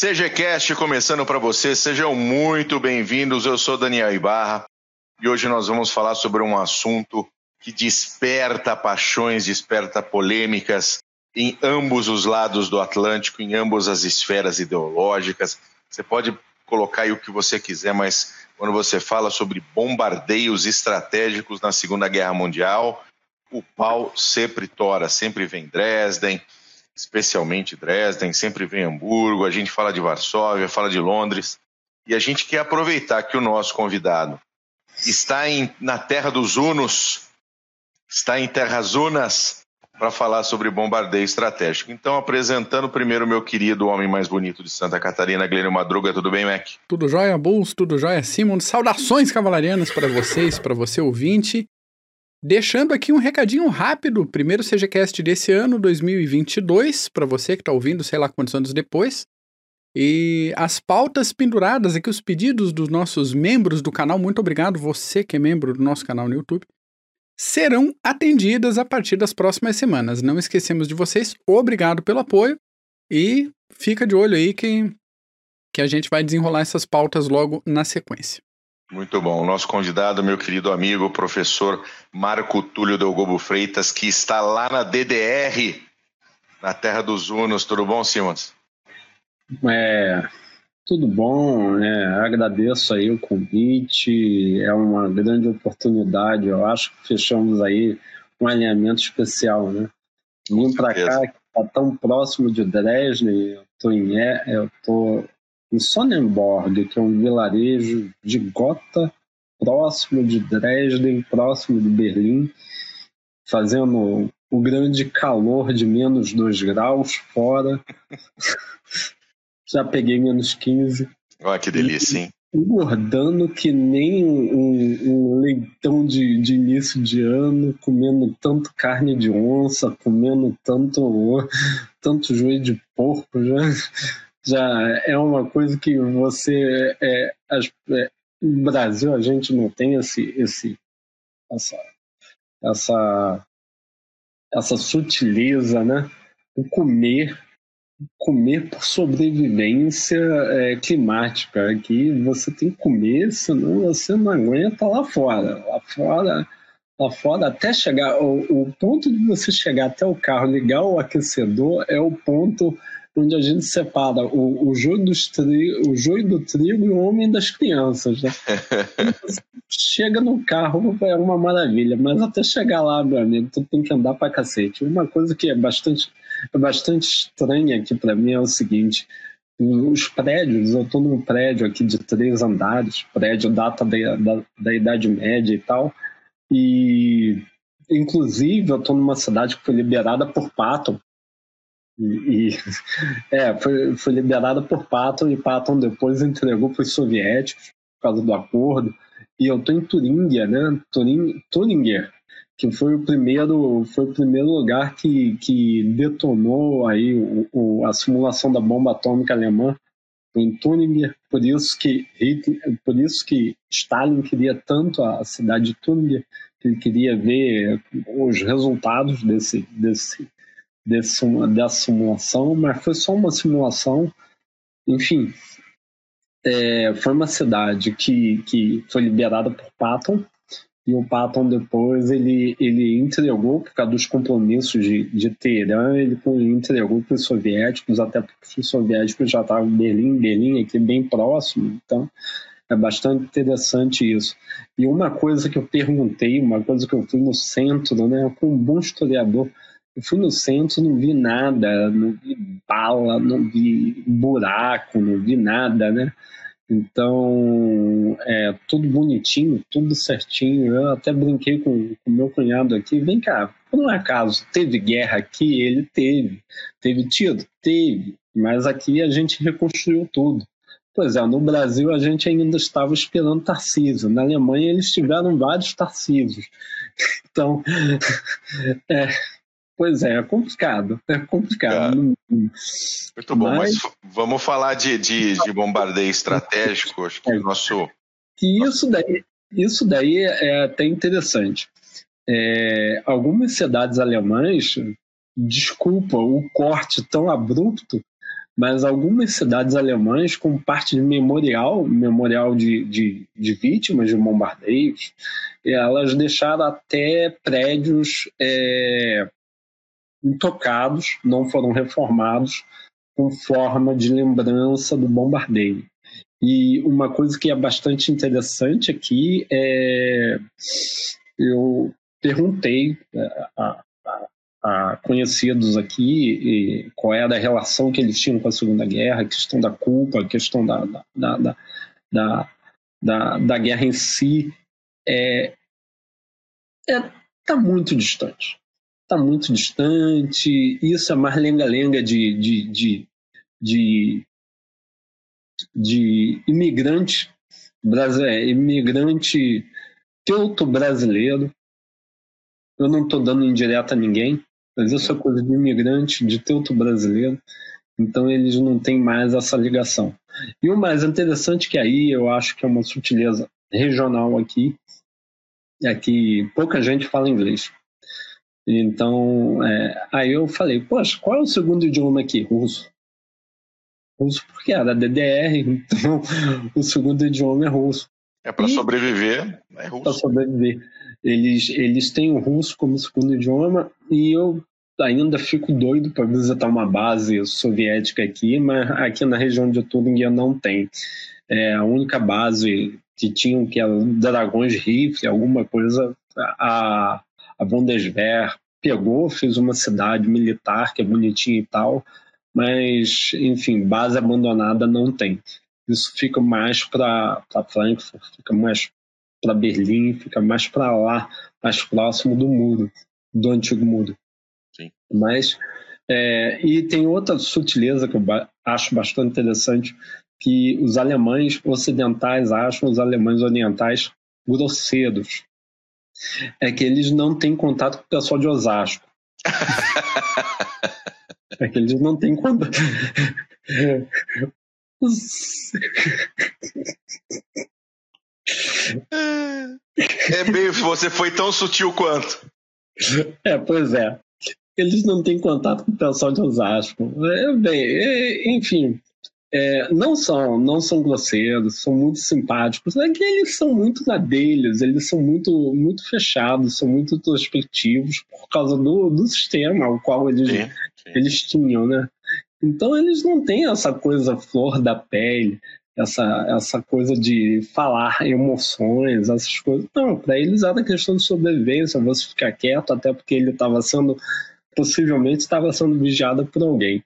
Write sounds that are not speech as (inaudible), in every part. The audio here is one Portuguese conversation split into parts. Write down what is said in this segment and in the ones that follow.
CGCast começando para você, sejam muito bem-vindos. Eu sou Daniel Ibarra e hoje nós vamos falar sobre um assunto que desperta paixões, desperta polêmicas em ambos os lados do Atlântico, em ambas as esferas ideológicas. Você pode colocar aí o que você quiser, mas quando você fala sobre bombardeios estratégicos na Segunda Guerra Mundial, o pau sempre tora, sempre vem Dresden, especialmente Dresden, sempre vem Hamburgo, a gente fala de Varsóvia, fala de Londres, e a gente quer aproveitar que o nosso convidado está em, na terra dos Hunos, está em terras Unas, para falar sobre bombardeio estratégico. Então, apresentando primeiro meu querido homem mais bonito de Santa Catarina, Glênio Madruga. Tudo bem, Mac? Tudo jóia, Bulls, tudo jóia, Simon. Saudações cavalarianas para vocês, para você ouvinte. Deixando aqui um recadinho rápido, primeiro CGCast desse ano, 2022, para você que está ouvindo, sei lá quantos anos depois. E as pautas penduradas aqui, os pedidos dos nossos membros do canal, muito obrigado, você que é membro do nosso canal no YouTube, serão atendidas a partir das próximas semanas. Não esquecemos de vocês, obrigado pelo apoio e fica de olho aí que, que a gente vai desenrolar essas pautas logo na sequência. Muito bom. Nosso convidado, meu querido amigo, professor Marco Túlio Delgobo Freitas, que está lá na DDR, na Terra dos Unos. Tudo bom, Simons? É, tudo bom, né? Agradeço aí o convite, é uma grande oportunidade. Eu acho que fechamos aí um alinhamento especial, né? Vim para cá, que está tão próximo de Dresden, eu estou em, eu tô em Sonnenborg, que é um vilarejo de Gotha, próximo de Dresden, próximo de Berlim, fazendo o grande calor de menos 2 graus fora. (laughs) Já peguei menos 15. Olha que delícia, hein? Engordando que nem um, um leitão de, de, início de ano, comendo tanto carne de onça, comendo tanto, tanto joelho de porco. Já, já é uma coisa que você. É, as, é, no Brasil a gente não tem esse, esse, essa, essa, essa sutileza, né? O comer, comer por sobrevivência é, climática. Aqui você tem que comer, senão você não aguenta lá fora. Lá fora, lá fora até chegar. O, o ponto de você chegar até o carro, ligar o aquecedor, é o ponto onde a gente separa o, o, joio, dos tri, o joio do trigo e o homem das crianças. Né? (laughs) Chega no carro, é uma maravilha, mas até chegar lá, meu amigo, tu tem que andar pra cacete. Uma coisa que é bastante, é bastante estranha aqui para mim é o seguinte: os prédios, eu estou num prédio aqui de três andares, prédio data da, da, da Idade Média e tal, e inclusive eu estou numa cidade que foi liberada por Patton, e, e, (laughs) é, foi, foi liberada por Patton e Patton depois entregou para os soviéticos por causa do acordo. E eu estou em Turingia, né? Turing, Turinger, que foi o primeiro, foi o primeiro lugar que, que detonou aí o, o, a simulação da bomba atômica alemã em Turinger. Por isso que Hitler, por isso que Stalin queria tanto a cidade de Turinger, que ele queria ver os resultados desse, desse desse, dessa simulação, mas foi só uma simulação. Enfim, é, foi uma cidade que, que foi liberada por Patton, e o Patton depois ele, ele entregou, por causa dos compromissos de, de Teherã, ele entregou para os soviéticos, até porque os soviéticos já estavam em Berlim, Berlim aqui bem próximo, então é bastante interessante isso. E uma coisa que eu perguntei, uma coisa que eu fui no centro, né, com um bom historiador, eu fui no centro, não vi nada, não vi bala, não vi buraco, não vi nada, né? Então, é tudo bonitinho, tudo certinho. Eu até brinquei com o meu cunhado aqui. Vem cá, por um acaso, teve guerra aqui? Ele teve. Teve tiro? Teve. Mas aqui a gente reconstruiu tudo. Pois é, no Brasil a gente ainda estava esperando Tarcísio. Na Alemanha eles tiveram vários Tarcísios. (laughs) Então, (laughs) é, Pois é, é complicado. É complicado. É. Muito bom, mas, mas vamos falar de, de, de, bombardeio estratégico. Acho que é. o nosso. Isso daí, isso daí é até interessante. É, algumas cidades alemãs, desculpa o corte tão abrupto, mas algumas cidades alemãs, como parte de memorial, memorial de, de, de vítimas de bombardeios, elas deixaram até prédios é, intocados, não foram reformados, com forma de lembrança do bombardeio. E uma coisa que é bastante interessante aqui é eu perguntei é, a, a, a conhecidos aqui qual era a relação que eles tinham com a Segunda Guerra, a questão da culpa, a questão da, da, da, da, da, da guerra em si. É, é, tá muito distante. Tá muito distante. Isso é mais lenga-lenga de, de, de, de, de imigrante brasileiro, imigrante teuto brasileiro. Eu não estou dando indireta a ninguém, mas isso é coisa de imigrante, de teuto brasileiro. Então eles não têm mais essa ligação. E o mais interessante que aí eu acho que é uma sutileza regional aqui, é que pouca gente fala inglês. Então, é, aí eu falei, poxa, qual é o segundo idioma aqui? Russo. Russo porque era DDR, (laughs) então o segundo idioma é russo. É para sobreviver, é russo. Para sobreviver. Eles, eles têm o russo como segundo idioma e eu ainda fico doido para visitar uma base soviética aqui, mas aqui na região de Turingia não tem. É a única base que tinham que era dragões rifle, alguma coisa, a, a Bundeswehr pegou, fez uma cidade militar que é bonitinha e tal, mas, enfim, base abandonada não tem. Isso fica mais para Frankfurt, fica mais para Berlim, fica mais para lá, mais próximo do muro, do antigo muro. Sim. Mas, é, e tem outra sutileza que eu acho bastante interessante, que os alemães ocidentais acham os alemães orientais grosseiros. É que eles não têm contato com o pessoal de Osasco. (laughs) é que eles não têm contato. É bem, você foi tão sutil quanto. É, pois é. Eles não têm contato com o pessoal de Osasco. É, bem, é, enfim, é, não são, não são grosseiros, são muito simpáticos. É que eles são muito na deles, eles são muito, muito fechados, são muito introspectivos por causa do, do sistema ao qual eles, sim, sim. eles tinham, né? Então eles não têm essa coisa flor da pele, essa, essa coisa de falar emoções, essas coisas. Não, para eles era questão de sobrevivência, você ficar quieto, até porque ele estava sendo, possivelmente estava sendo vigiado por alguém.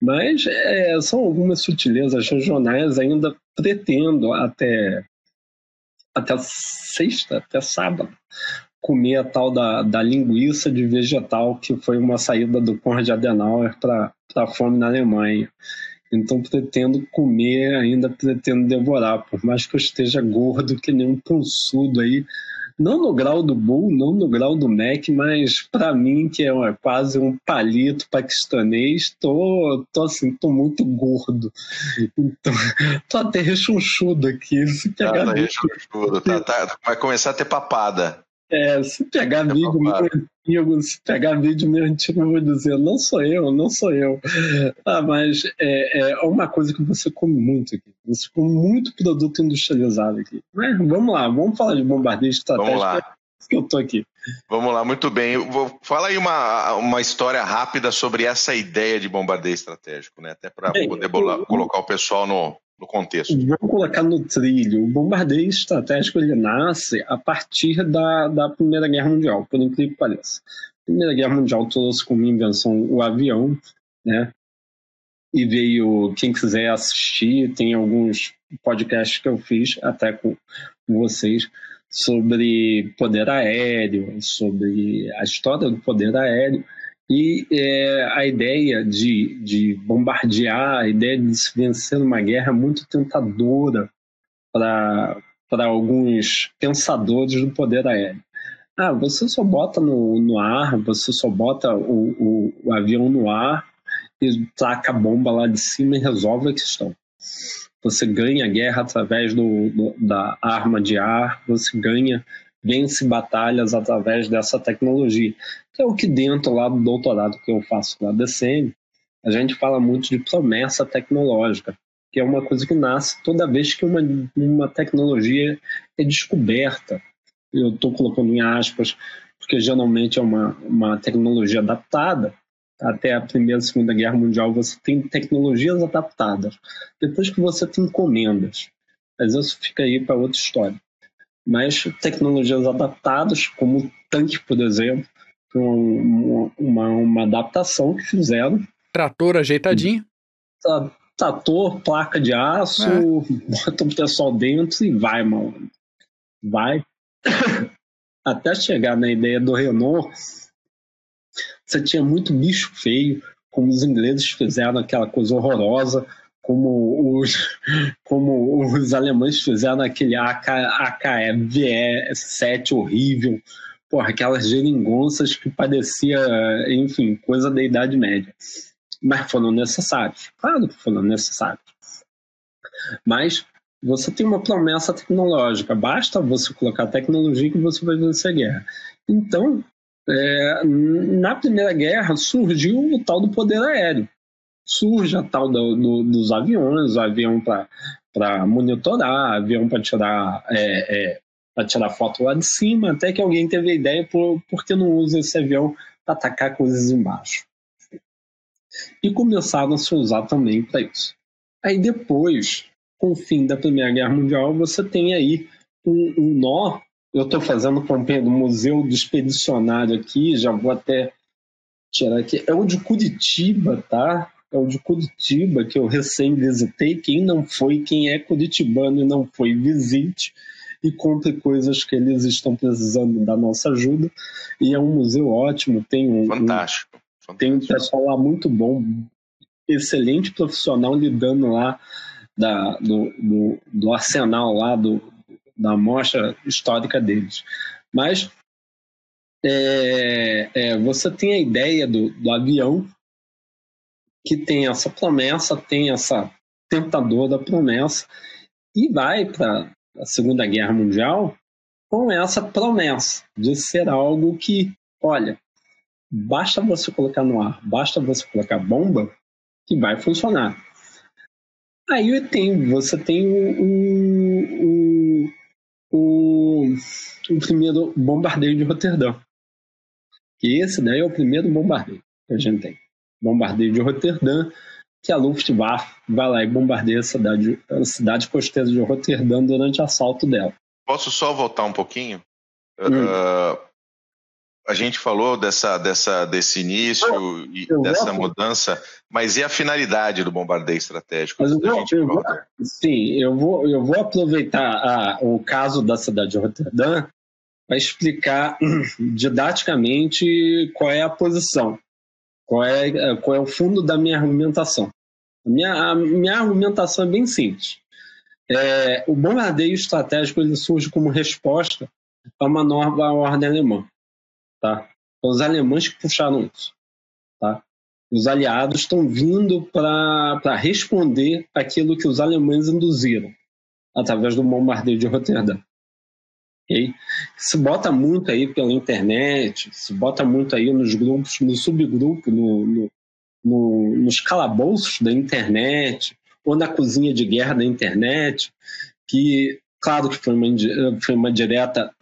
Mas é, são algumas sutilezas regionais, ainda pretendo até, até sexta, até sábado, comer a tal da, da linguiça de vegetal, que foi uma saída do Konrad Adenauer para a fome na Alemanha. Então pretendo comer, ainda pretendo devorar, por mais que eu esteja gordo que nem um pançudo aí, não no grau do Bull, não no grau do Mac, mas para mim, que é quase um palito paquistanês, tô, tô assim, tô muito gordo. Então, tô até rechonchudo aqui. Se pegar tá, tá rechonchudo, tá, tá, vai começar a ter papada. É, se pegar é vídeo meu antigo, se pegar vídeo meu antigo, eu vou dizer, não sou eu, não sou eu. Ah, mas é, é uma coisa que você come muito aqui. Você come muito produto industrializado aqui. Mas vamos lá, vamos falar de bombardeio estratégico. Vamos lá. Que eu tô aqui. Vamos lá, muito bem. Vou, fala aí uma, uma história rápida sobre essa ideia de bombardeio estratégico, né? Até para poder bolar, colocar o pessoal no, no contexto. Vamos colocar no trilho. O bombardeio estratégico ele nasce a partir da, da Primeira Guerra Mundial, por incrível que pareça. A Primeira Guerra Mundial trouxe como invenção o avião, né? E veio, quem quiser assistir, tem alguns podcasts que eu fiz até com vocês sobre poder aéreo, sobre a história do poder aéreo. E é, a ideia de, de bombardear, a ideia de se vencer numa guerra é muito tentadora para alguns pensadores do poder aéreo. Ah, você só bota no, no ar, você só bota o, o, o avião no ar e taca a bomba lá de cima e resolve a questão. Você ganha a guerra através do, do, da arma de ar, você ganha vence batalhas através dessa tecnologia, que é o que dentro lá do doutorado que eu faço na DCM, a gente fala muito de promessa tecnológica, que é uma coisa que nasce toda vez que uma, uma tecnologia é descoberta. Eu estou colocando em aspas, porque geralmente é uma, uma tecnologia adaptada. Até a Primeira e Segunda Guerra Mundial você tem tecnologias adaptadas. Depois que você tem encomendas. Mas isso fica aí para outra história. Mas tecnologias adaptadas, como o tanque, por exemplo, uma, uma, uma adaptação que fizeram. Trator ajeitadinho. Trator, placa de aço, é. bota o pessoal dentro e vai, mano. Vai. (coughs) Até chegar na ideia do Renault, você tinha muito bicho feio, como os ingleses fizeram aquela coisa horrorosa, como os, (laughs) como os alemães fizeram aquele AK, AKV 7 horrível, porra, aquelas geringonças que parecia, enfim, coisa da Idade Média. Mas foram necessários. Claro que foram necessários. Mas você tem uma promessa tecnológica, basta você colocar tecnologia que você vai vencer a guerra. Então, é, na Primeira Guerra surgiu o tal do poder aéreo. Surge a tal do, do, dos aviões, avião para monitorar, avião para tirar, é, é, tirar foto lá de cima, até que alguém teve a ideia por, por que não usa esse avião para atacar coisas embaixo. E começaram a se usar também para isso. Aí depois, com o fim da Primeira Guerra Mundial, você tem aí um, um nó. Eu estou fazendo campanha do Museu do Expedicionário aqui, já vou até tirar aqui. É o de Curitiba, tá? É o de Curitiba, que eu recém visitei. Quem não foi, quem é curitibano e não foi, visite e compre coisas que eles estão precisando da nossa ajuda. E é um museu ótimo, tem um. Fantástico. Um. Tem um pessoal lá muito bom, excelente profissional lidando lá da, do, do, do arsenal lá, do, da amostra histórica deles. Mas é, é, você tem a ideia do, do avião que tem essa promessa, tem essa tentadora promessa e vai para a Segunda Guerra Mundial com essa promessa de ser algo que, olha, basta você colocar no ar, basta você colocar bomba que vai funcionar. Aí tem, você tem o, o, o, o primeiro bombardeio de Roterdã. Que esse daí é o primeiro bombardeio que a gente tem. Bombardeio de Roterdã, que a Luftwaffe vai lá e bombardeia a cidade, a cidade costeira de Roterdã durante o assalto dela. Posso só voltar um pouquinho? Hum. Uh, a gente falou dessa, dessa, desse início ah, e dessa vou... mudança, mas e a finalidade do bombardeio estratégico? Mas eu vou, eu vou, sim, eu vou, eu vou aproveitar a, o caso da cidade de Roterdã para explicar didaticamente qual é a posição, qual é, qual é o fundo da minha argumentação. A minha, a minha argumentação é bem simples. É, o bombardeio estratégico ele surge como resposta a uma nova ordem alemã Tá? os alemães que puxaram isso. Tá? Os aliados estão vindo para responder aquilo que os alemães induziram através do bombardeio de Roterdã. Okay? Se bota muito aí pela internet, se bota muito aí nos grupos, no subgrupo, no, no, no, nos calabouços da internet, ou na cozinha de guerra da internet, que Claro que foi uma, foi uma direta,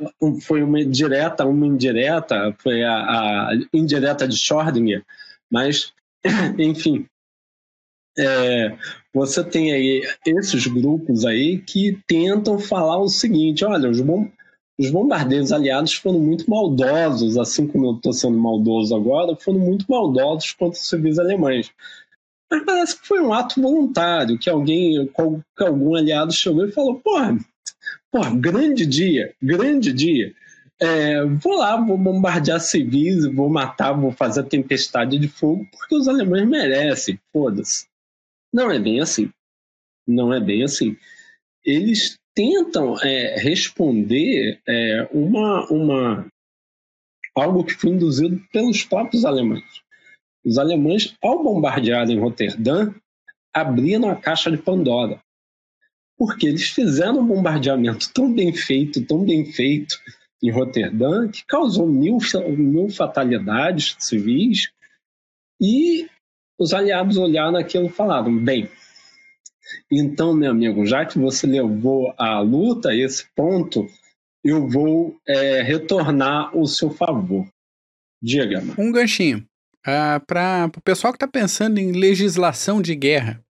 foi uma direta, uma indireta, foi a, a indireta de Schrödinger, mas, (coughs) enfim, é, você tem aí esses grupos aí que tentam falar o seguinte, olha, os, bom, os bombardeios aliados foram muito maldosos, assim como eu estou sendo maldoso agora, foram muito maldosos contra os civis alemães. Mas parece que foi um ato voluntário, que alguém, que algum aliado chegou e falou, porra, Pô, grande dia, grande dia. É, vou lá, vou bombardear civis, vou matar, vou fazer tempestade de fogo, porque os alemães merecem, foda-se. Não é bem assim. Não é bem assim. Eles tentam é, responder é, uma, uma algo que foi induzido pelos próprios alemães. Os alemães, ao bombardearem Roterdã, abriram a caixa de Pandora porque eles fizeram um bombardeamento tão bem feito, tão bem feito em Roterdã, que causou mil, mil fatalidades civis, e os aliados olharam aquilo e falaram: bem, então, meu amigo, já que você levou a luta esse ponto, eu vou é, retornar o seu favor. Diga. -me. Um ganchinho. Uh, Para o pessoal que está pensando em legislação de guerra,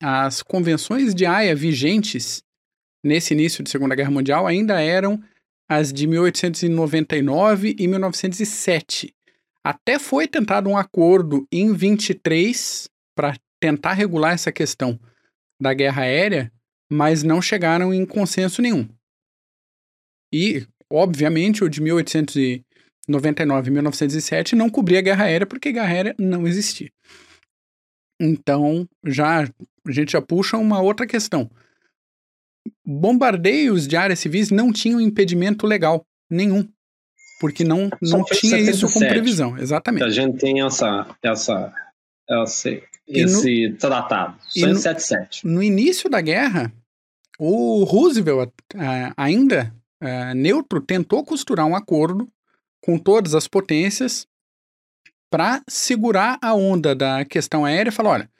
as convenções de Haia vigentes nesse início de Segunda Guerra Mundial ainda eram as de 1899 e 1907. Até foi tentado um acordo em 23 para tentar regular essa questão da guerra aérea, mas não chegaram em consenso nenhum. E, obviamente, o de 1899 e 1907 não cobria a guerra aérea porque guerra aérea não existia. Então, já a gente já puxa uma outra questão. Bombardeios de áreas civis não tinham impedimento legal nenhum, porque não, não tinha 77. isso como previsão, exatamente. A gente tem essa, essa, essa esse no, tratado, 177. No, no, início da guerra, o Roosevelt, uh, ainda uh, neutro, tentou costurar um acordo com todas as potências para segurar a onda da questão aérea e falar: olha,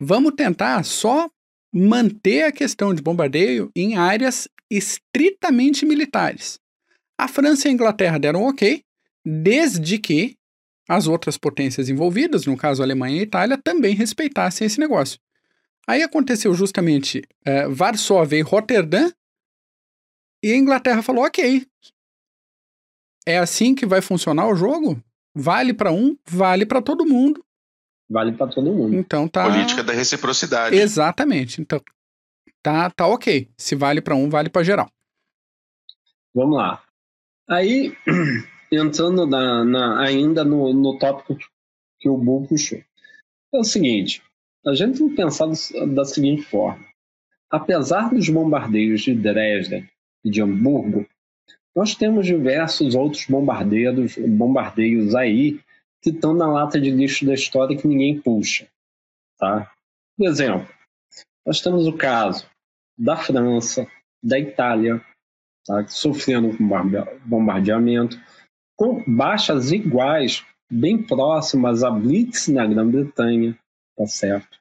vamos tentar só manter a questão de bombardeio em áreas estritamente militares. A França e a Inglaterra deram ok, desde que as outras potências envolvidas, no caso Alemanha e Itália, também respeitassem esse negócio. Aí aconteceu justamente é, Varsóvia e Roterdã, e a Inglaterra falou: ok, é assim que vai funcionar o jogo? Vale para um, vale para todo mundo. Vale para todo mundo. Então tá. Política da reciprocidade. Exatamente. Então tá, tá ok. Se vale para um, vale para geral. Vamos lá. Aí (clears throat) entrando na, na, ainda no, no tópico que o Bull puxou. É o seguinte, a gente tem que pensar da seguinte forma. Apesar dos bombardeios de Dresden e de Hamburgo, nós temos diversos outros bombardeiros, bombardeios aí que estão na lata de lixo da história que ninguém puxa. Tá? Por exemplo, nós temos o caso da França, da Itália, tá? sofrendo com bombardeamento, com baixas iguais, bem próximas a Blitz na Grã-Bretanha, tá certo?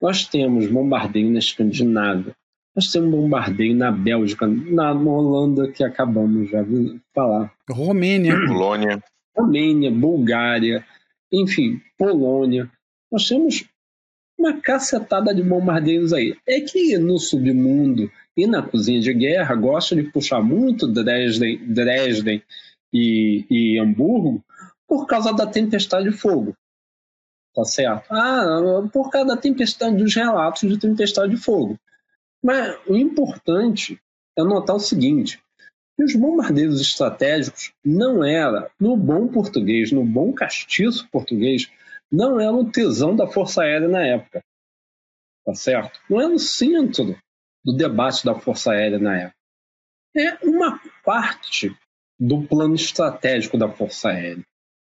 Nós temos bombardeio na Escandinávia, nós temos bombardeio na Bélgica, na Holanda, que acabamos já de falar. Romênia. Polônia. Romênia, Bulgária, enfim, Polônia. Nós temos uma cacetada de bombardeios aí. É que no submundo e na cozinha de guerra gosta de puxar muito Dresden, Dresden e, e Hamburgo por causa da tempestade de fogo. Tá certo? Ah, por causa da tempestade, dos relatos de tempestade de fogo. Mas o importante é notar o seguinte: que os bombardeiros estratégicos não era, no bom português, no bom castiço português, não era o tesão da Força Aérea na época. Tá certo? Não era o centro do debate da Força Aérea na época. É uma parte do plano estratégico da Força Aérea,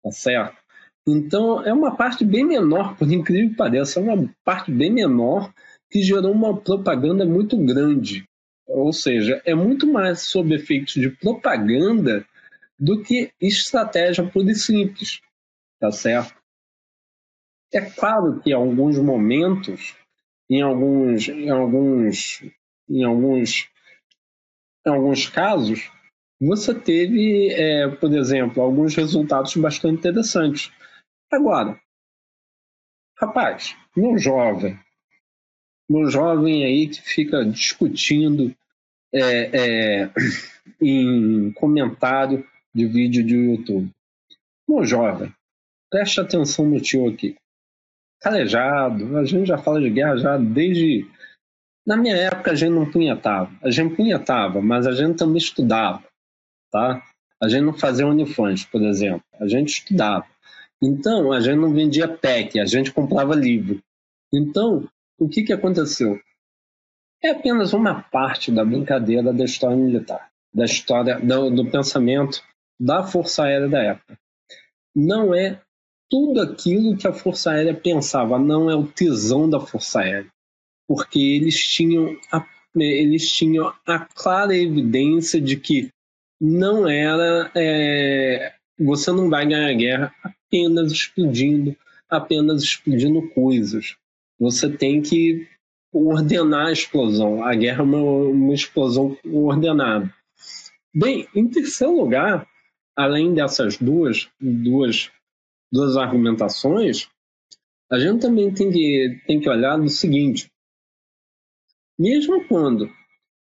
tá certo? Então, é uma parte bem menor, por incrível que pareça, é uma parte bem menor que gerou uma propaganda muito grande. Ou seja, é muito mais sob efeitos de propaganda do que estratégia pura e simples, tá certo? É claro que em alguns momentos, em alguns, em alguns, em alguns, em alguns casos, você teve, é, por exemplo, alguns resultados bastante interessantes. Agora, rapaz, meu jovem, meu jovem aí que fica discutindo é, é, (clears throat) em comentário de vídeo de YouTube. Meu jovem, preste atenção no tio aqui. Calejado, a gente já fala de guerra já desde. Na minha época a gente não punhetava. A gente punhetava, mas a gente também estudava tá? A gente não fazia Unifãs, por exemplo, a gente estudava. Então, a gente não vendia PEC, a gente comprava livro. Então, o que, que aconteceu? É apenas uma parte da brincadeira da história militar, da história do, do pensamento da Força Aérea da época. Não é tudo aquilo que a Força Aérea pensava, não é o tesão da Força Aérea, porque eles tinham a, eles tinham a clara evidência de que não era. É, você não vai ganhar a guerra apenas explodindo apenas explodindo coisas. Você tem que ordenar a explosão. A guerra é uma, uma explosão ordenada. Bem, em terceiro lugar, além dessas duas, duas, duas argumentações, a gente também tem que, tem que olhar no seguinte: mesmo quando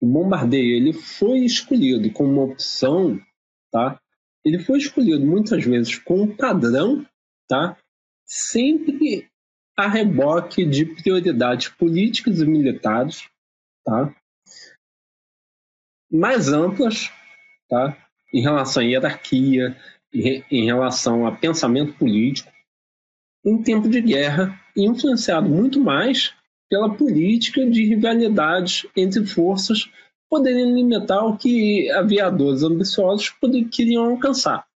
o bombardeio ele foi escolhido como uma opção, tá? Ele foi escolhido muitas vezes com um padrão, tá? Sempre a reboque de prioridades políticas e militares, tá? Mais amplas, tá? Em relação à hierarquia, em relação a pensamento político, em tempo de guerra, influenciado muito mais pela política de rivalidades entre forças poderiam limitar o que aviadores ambiciosos queriam alcançar.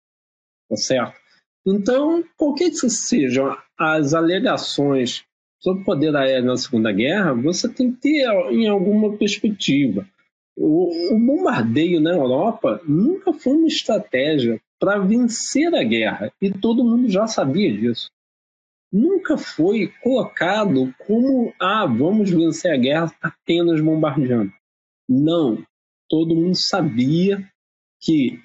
Tá certo? Então, qualquer que sejam as alegações sobre o poder aéreo na Segunda Guerra, você tem que ter em alguma perspectiva. O, o bombardeio na Europa nunca foi uma estratégia para vencer a guerra, e todo mundo já sabia disso nunca foi colocado como ah, vamos vencer a guerra apenas bombardeando. Não. Todo mundo sabia que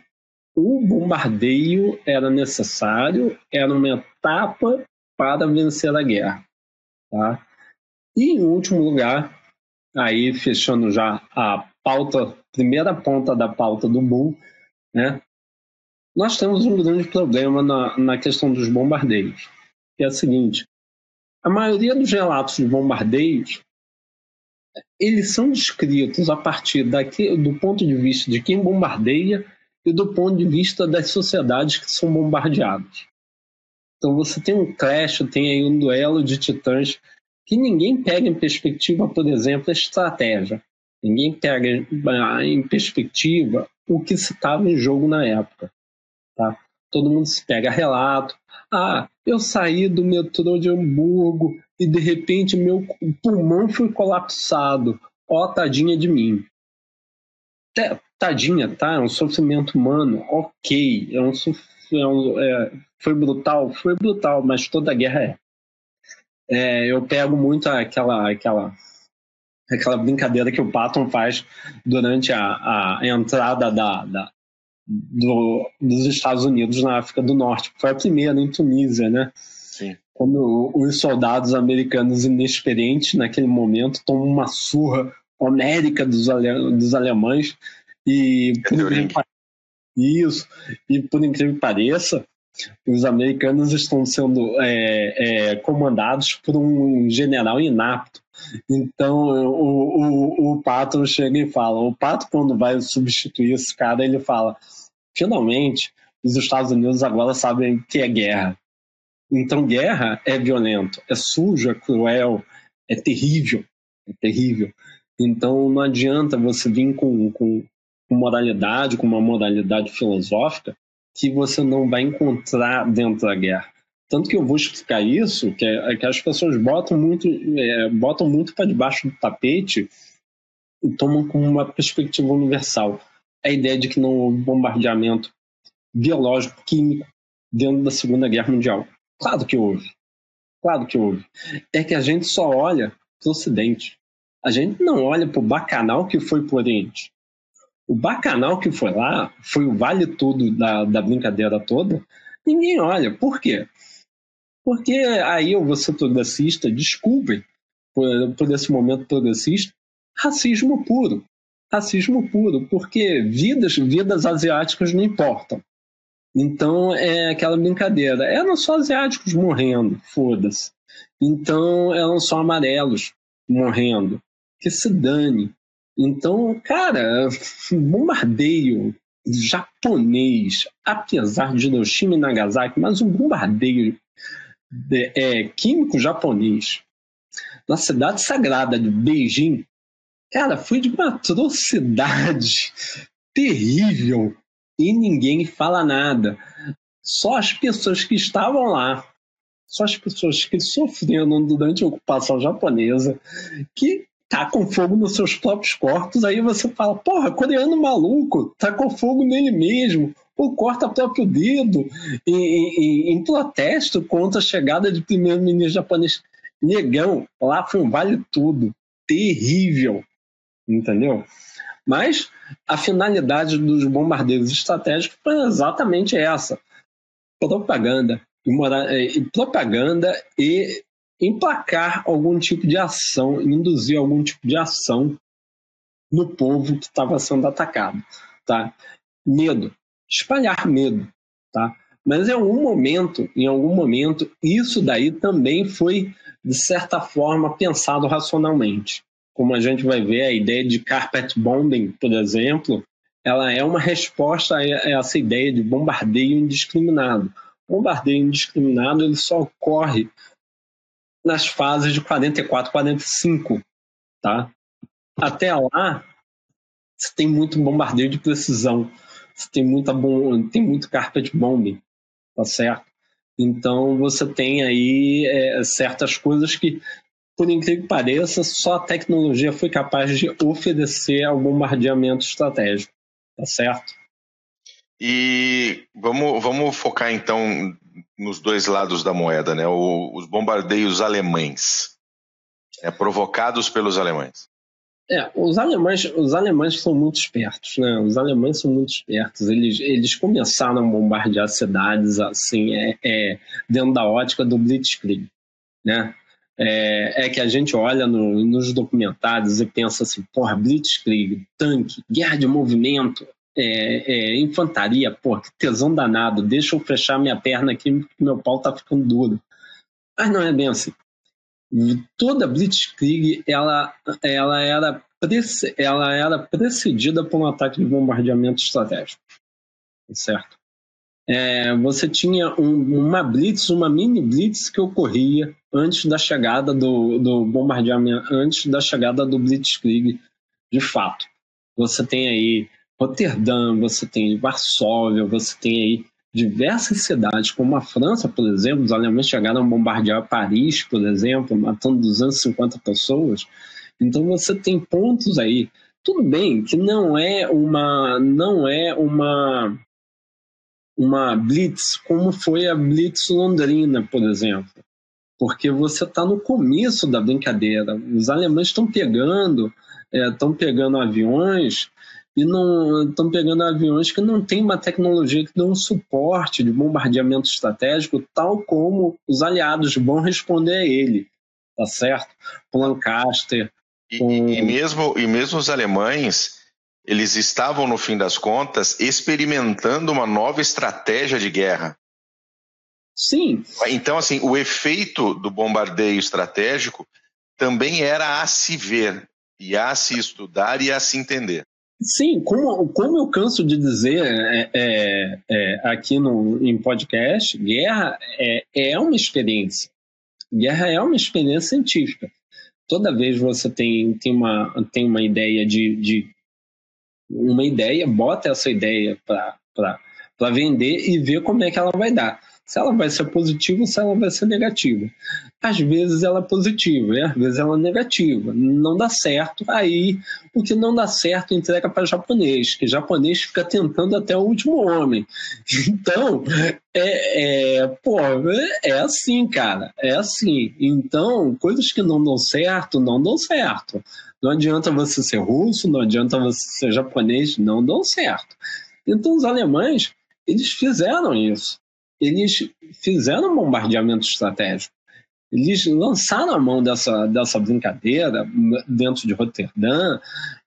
o bombardeio era necessário, era uma etapa para vencer a guerra. Tá? E em último lugar, aí fechando já a pauta, primeira ponta da pauta do Bull, né? Nós temos um grande problema na, na questão dos bombardeios é a seguinte: a maioria dos relatos de bombardeios eles são descritos a partir daqui, do ponto de vista de quem bombardeia e do ponto de vista das sociedades que são bombardeadas. Então você tem um clash, tem aí um duelo de titãs que ninguém pega em perspectiva, por exemplo, a estratégia. Ninguém pega em perspectiva o que se estava em jogo na época. Tá? Todo mundo se pega relato. Ah, eu saí do metrô de Hamburgo e de repente meu pulmão foi colapsado. Ó, oh, tadinha de mim. Tadinha, tá? É um sofrimento humano, ok. É um, é um é, foi brutal, foi brutal, mas toda guerra é. é. Eu pego muito aquela, aquela, aquela brincadeira que o Patton faz durante a, a entrada da, da, do, dos Estados Unidos na África do Norte. Foi a primeira em Tunísia, né? Sim. Quando os soldados americanos inexperientes naquele momento tomam uma surra homérica dos, ale, dos alemães e por incrível, isso e por incrível que pareça os americanos estão sendo é, é, comandados por um general inapto então o, o, o Pato chega e fala: o Pato, quando vai substituir esse cara, ele fala: finalmente, os Estados Unidos agora sabem que é guerra. Então, guerra é violento, é sujo, é cruel, é terrível. É terrível. Então, não adianta você vir com, com, moralidade, com uma moralidade filosófica, que você não vai encontrar dentro da guerra. Tanto que eu vou explicar isso, que, é, é que as pessoas botam muito, é, botam muito para debaixo do tapete e tomam como uma perspectiva universal a ideia de que não houve bombardeamento biológico, químico dentro da Segunda Guerra Mundial. Claro que houve. Claro que houve. É que a gente só olha para o Ocidente. A gente não olha para o bacanal que foi para o Oriente. O bacanal que foi lá, foi o vale tudo da, da brincadeira toda, ninguém olha. Por quê? Porque aí eu vou ser progressista, desculpem por, por esse momento progressista, racismo puro. Racismo puro, porque vidas, vidas asiáticas não importam. Então é aquela brincadeira. Eram só asiáticos morrendo, foda-se. Então eram só amarelos morrendo. Que se dane. Então, cara, (laughs) bombardeio japonês, apesar de Hiroshima e Nagasaki, mas um bombardeio de, é, químico japonês na cidade sagrada de Beijing, cara, foi de uma atrocidade terrível e ninguém fala nada. Só as pessoas que estavam lá, só as pessoas que sofreram durante a ocupação japonesa, que tá com fogo nos seus próprios corpos, aí você fala, porra, coreano maluco, tá com fogo nele mesmo. Pô, corta próprio dedo em, em, em protesto contra a chegada de primeiro-ministro japonês. Negão, lá foi um vale tudo. Terrível. Entendeu? Mas a finalidade dos bombardeios estratégicos foi exatamente essa: propaganda. E propaganda e emplacar algum tipo de ação, induzir algum tipo de ação no povo que estava sendo atacado, tá? Medo, espalhar medo, tá? Mas em algum momento, em algum momento, isso daí também foi de certa forma pensado racionalmente. Como a gente vai ver, a ideia de carpet bombing, por exemplo, ela é uma resposta a essa ideia de bombardeio indiscriminado. Bombardeio indiscriminado ele só ocorre nas fases de 44, 45, tá? Até lá, você tem muito bombardeio de precisão, você tem muita bom, tem muito carpet bombing, tá certo? Então você tem aí é, certas coisas que, por incrível que pareça, só a tecnologia foi capaz de oferecer ao bombardeamento estratégico, tá certo? E vamos, vamos focar então nos dois lados da moeda, né? O, os bombardeios alemães, né? provocados pelos alemães. É, os alemães, os alemães são muito espertos, né? Os alemães são muito espertos. Eles, eles começaram a bombardear cidades assim, é, é dentro da ótica do Blitzkrieg, né? É, é que a gente olha no, nos documentários e pensa assim, porra, Blitzkrieg, tanque, guerra de movimento, é, é, infantaria, porra, que tesão danado, deixa eu fechar minha perna aqui, meu pau tá ficando duro. Mas não é bem assim toda Blitzkrieg ela, ela, era, ela era precedida por um ataque de bombardeamento estratégico, certo? É, você tinha um, uma blitz, uma mini blitz que ocorria antes da chegada do, do bombardeamento, antes da chegada do Blitzkrieg, de fato. Você tem aí Roterdã, você tem Varsóvia, você tem aí diversas cidades, como a França, por exemplo, os alemães chegaram a bombardear Paris, por exemplo, matando 250 pessoas. Então você tem pontos aí. Tudo bem que não é uma não é uma uma blitz como foi a blitz londrina, por exemplo, porque você está no começo da brincadeira. Os alemães estão pegando estão é, pegando aviões e não estão pegando aviões que não têm uma tecnologia que dê um suporte de bombardeamento estratégico, tal como os aliados vão responder a ele, tá certo? Com Lancaster. Com... E, e, mesmo, e mesmo os alemães, eles estavam, no fim das contas, experimentando uma nova estratégia de guerra. Sim. Então, assim, o efeito do bombardeio estratégico também era a se ver, e a se estudar e a se entender. Sim, como, como eu canso de dizer é, é, é, aqui no, em podcast, guerra é, é uma experiência. Guerra é uma experiência científica. Toda vez você tem, tem, uma, tem uma ideia de, de uma ideia, bota essa ideia para vender e ver como é que ela vai dar se ela vai ser positiva ou se ela vai ser negativa. Às vezes ela é positiva e às vezes ela é negativa. Não dá certo, aí o que não dá certo entrega para japonês, que japonês fica tentando até o último homem. (laughs) Então, é, é, pô, é assim, cara, é assim. Então, coisas que não dão certo, não dão certo. Não adianta você ser russo, não adianta você ser japonês, não dão certo. Então, os alemães, eles fizeram isso eles fizeram um bombardeamento estratégico. Eles lançaram a mão dessa, dessa brincadeira dentro de Roterdã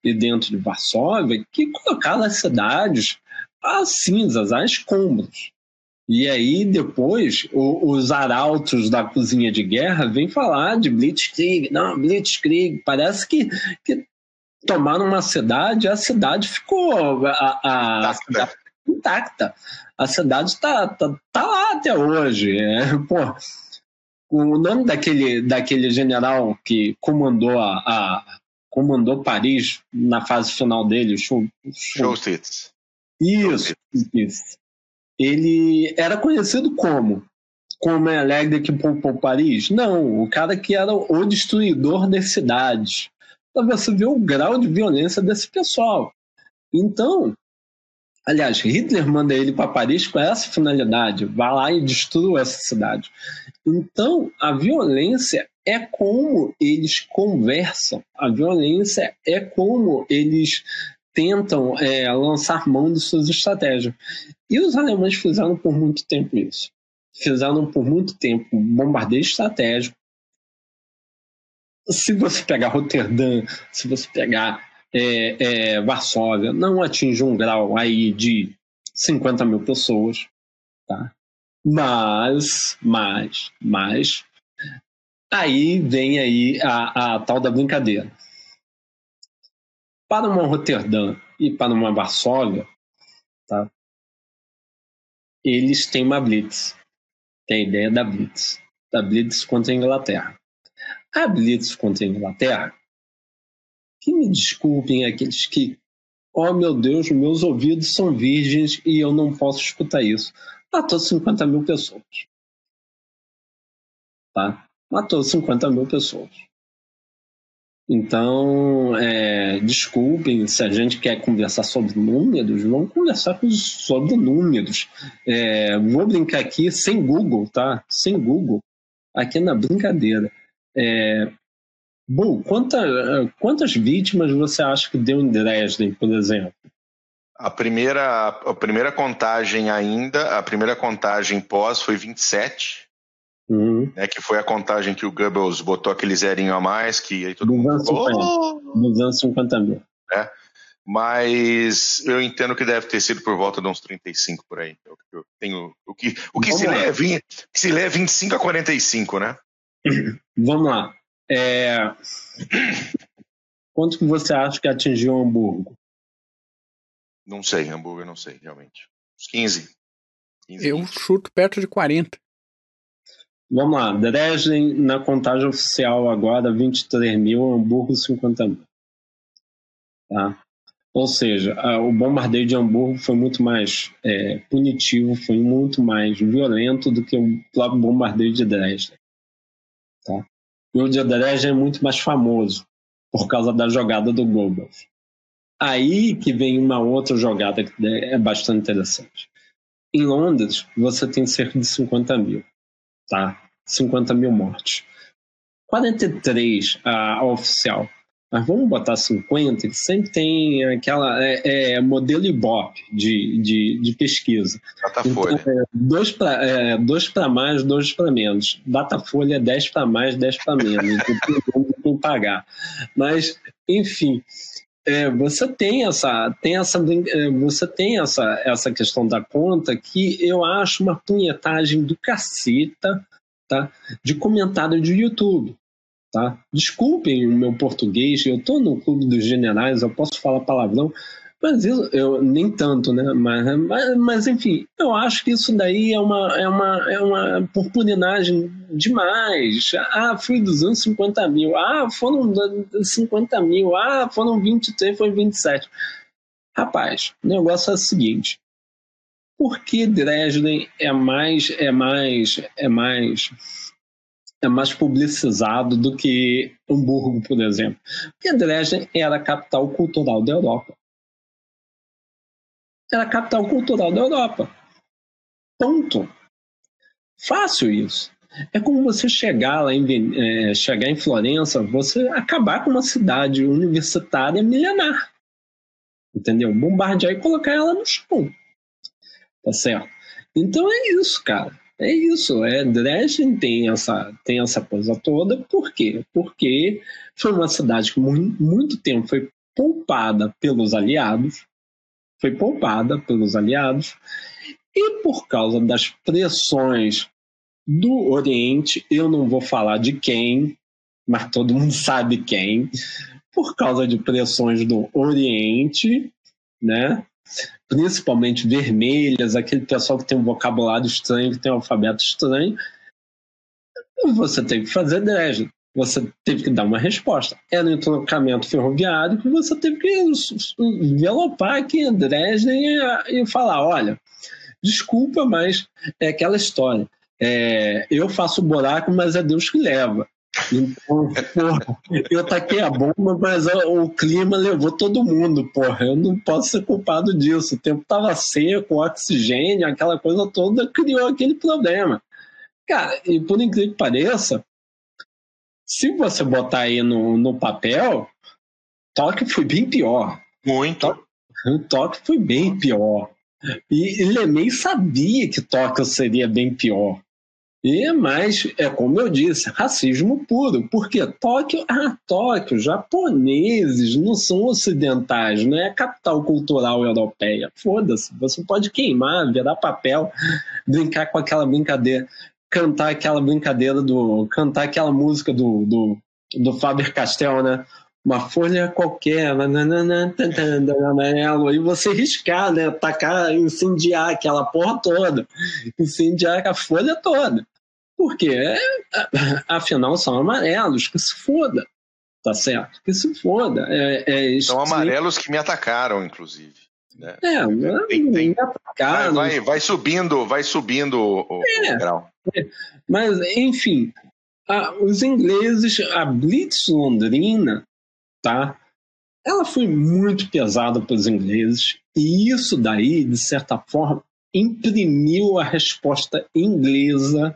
e dentro de Varsóvia, que colocaram as cidades a cinzas, a escombros. E aí, depois, o, os arautos da cozinha de guerra vêm falar de Blitzkrieg. Não, Blitzkrieg. Parece que, que tomaram uma cidade, a cidade ficou a, a, a, intacta a cidade está tá, tá lá até hoje. É, pô, o nome daquele, daquele general que comandou a, a comandou Paris na fase final dele, Schultz. Isso, isso. Ele era conhecido como como é alegre que poupou Paris? Não, o cara que era o destruidor das cidades. Para você ver o grau de violência desse pessoal. Então, Aliás, Hitler manda ele para Paris com essa finalidade, vá lá e destrua essa cidade. Então, a violência é como eles conversam, a violência é como eles tentam é, lançar mão de suas estratégias. E os alemães fizeram por muito tempo isso. Fizeram por muito tempo bombardeio estratégico. Se você pegar Roterdã, se você pegar é, é, Varsóvia, não atinge um grau aí de 50 mil pessoas, tá? Mas, mas, mas, aí vem aí a, a tal da brincadeira. Para uma Roterdã e para uma Varsóvia, tá? eles têm uma Blitz. Tem a ideia da Blitz. Da Blitz contra a Inglaterra. A Blitz contra a Inglaterra, que me desculpem aqueles que, oh meu Deus, meus ouvidos são virgens e eu não posso escutar isso. Matou 50 mil pessoas. Tá? Matou 50 mil pessoas. Então, é, desculpem se a gente quer conversar sobre números, vamos conversar sobre números. É, vou brincar aqui sem Google, tá? Sem Google, aqui na brincadeira. É, bom, quanta, quantas vítimas você acha que deu em Dresden, por exemplo? A primeira, a primeira contagem ainda, a primeira contagem pós foi 27. Uhum. Né, que foi a contagem que o Goebbels botou aquele zerinho a mais, que aí todo 250, mundo... 250 mil. É, mas eu entendo que deve ter sido por volta de uns 35 por aí. Eu, eu tenho, o que, o que se lê é, que se lê é 25 a 45, né? Vamos lá. É... Quanto que você acha que atingiu Hamburgo? Não sei, Hamburgo eu não sei, realmente. Uns 15. 15 eu 20. chuto perto de 40. Vamos lá, Dresden na contagem oficial agora 23 mil, Hamburgo 50 mil. Tá? Ou seja, a, o bombardeio de Hamburgo foi muito mais é, punitivo, foi muito mais violento do que o próprio bombardeio de Dresden. Tá? E o de Dresden é muito mais famoso por causa da jogada do Goebbels. Aí que vem uma outra jogada que é bastante interessante. Em Londres, você tem cerca de 50 mil tá? 50 mil mortes. 43 a, a oficial. Mas vamos botar 50, que sempre tem aquela é, é modelo Ibope de, de, de pesquisa. Datafolha. Então, é, dois para é, dois mais, dois para menos. Datafolha é 10 para mais, 10 para menos. Então, tem que pagar. Mas, enfim, é, você tem essa tem essa é, você tem essa essa questão da conta que eu acho uma punhetagem do caceta tá de comentário de YouTube tá desculpem o meu português eu tô no clube dos generais eu posso falar palavrão mas eu, eu nem tanto, né? Mas, mas, mas, enfim, eu acho que isso daí é uma, é uma, é uma purpurinagem demais. Ah, fui dos anos 50 mil. Ah, foram 50 mil. Ah, foram 23, foi 27. Rapaz, o negócio é o seguinte. Por que Dresden é mais, é mais, é mais é mais publicizado do que Hamburgo, por exemplo. Porque Dresden era a capital cultural da Europa era a capital cultural da Europa. Ponto. Fácil isso. É como você chegar lá em, é, chegar em Florença, você acabar com uma cidade universitária milenar. Entendeu? Bombardear e colocar ela no chão. Tá certo? Então é isso, cara. É isso. É, Dresden tem essa, tem essa coisa toda. Por quê? Porque foi uma cidade que muito, muito tempo foi poupada pelos aliados foi poupada pelos aliados e por causa das pressões do Oriente, eu não vou falar de quem, mas todo mundo sabe quem, por causa de pressões do Oriente, né? Principalmente vermelhas, aquele pessoal que tem um vocabulário estranho, que tem um alfabeto estranho, você tem que fazer Dresden você teve que dar uma resposta. Era um entroncamento ferroviário que você teve que envelopar aqui em Dresden e, e falar: olha, desculpa, mas é aquela história. É, eu faço buraco, mas é Deus que leva. Então, porra, eu taquei a bomba, mas o clima levou todo mundo, porra. Eu não posso ser culpado disso. O tempo tava seco, oxigênio, aquela coisa toda criou aquele problema. Cara, e por incrível que pareça, se você botar aí no, no papel, Tóquio foi bem pior. Muito. Tóquio foi bem pior. E ele nem sabia que Tóquio seria bem pior. E mas é como eu disse, racismo puro, porque Tóquio, ah, Tóquio, japoneses não são ocidentais, não é a capital cultural europeia. Foda-se, você pode queimar, virar papel, brincar com aquela brincadeira, cantar aquela brincadeira do, cantar aquela música do do, do Faber Castell, né? Uma folha qualquer, amarelo, e você riscar, né? Tacar, incendiar aquela porra toda, incendiar a folha toda. Porque, afinal, são amarelos, que se foda, tá certo? Que se foda. É, é, são amarelos que me atacaram, inclusive. Né? É, tem, tem, atacaram. Vai, vai, vai, subindo, vai subindo o, é, o grau. É. Mas, enfim, os ingleses, a Blitz londrina, tá? Ela foi muito pesada para os ingleses e isso daí, de certa forma, imprimiu a resposta inglesa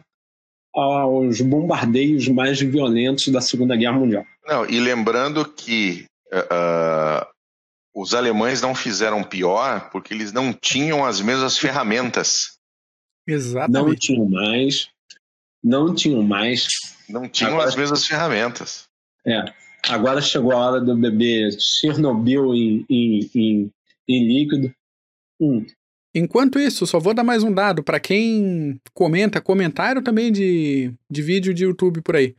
aos bombardeios mais violentos da Segunda Guerra Mundial. Não, e lembrando que uh, os alemães não fizeram pior porque eles não tinham as mesmas ferramentas. Exatamente. Não tinham mais. Não tinham mais. Não tinham Agora, as mesmas ferramentas. É. Agora chegou a hora do beber Chernobyl em, em, em, em líquido. Hum. Enquanto isso, só vou dar mais um dado para quem comenta, comentário também de, de vídeo de YouTube por aí.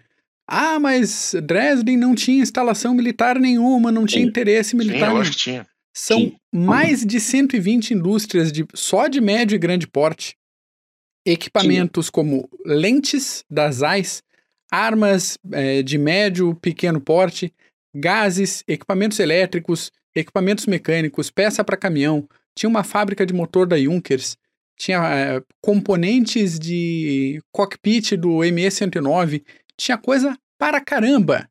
Ah, mas Dresden não tinha instalação militar nenhuma, não tinha Sim. interesse militar. Sim, eu acho que tinha. São Sim. mais de 120 indústrias de, só de médio e grande porte. Equipamentos Sim. como lentes das AIS, armas é, de médio, pequeno porte, gases, equipamentos elétricos, equipamentos mecânicos, peça para caminhão. Tinha uma fábrica de motor da Junkers, tinha é, componentes de cockpit do ME-109, tinha coisa para caramba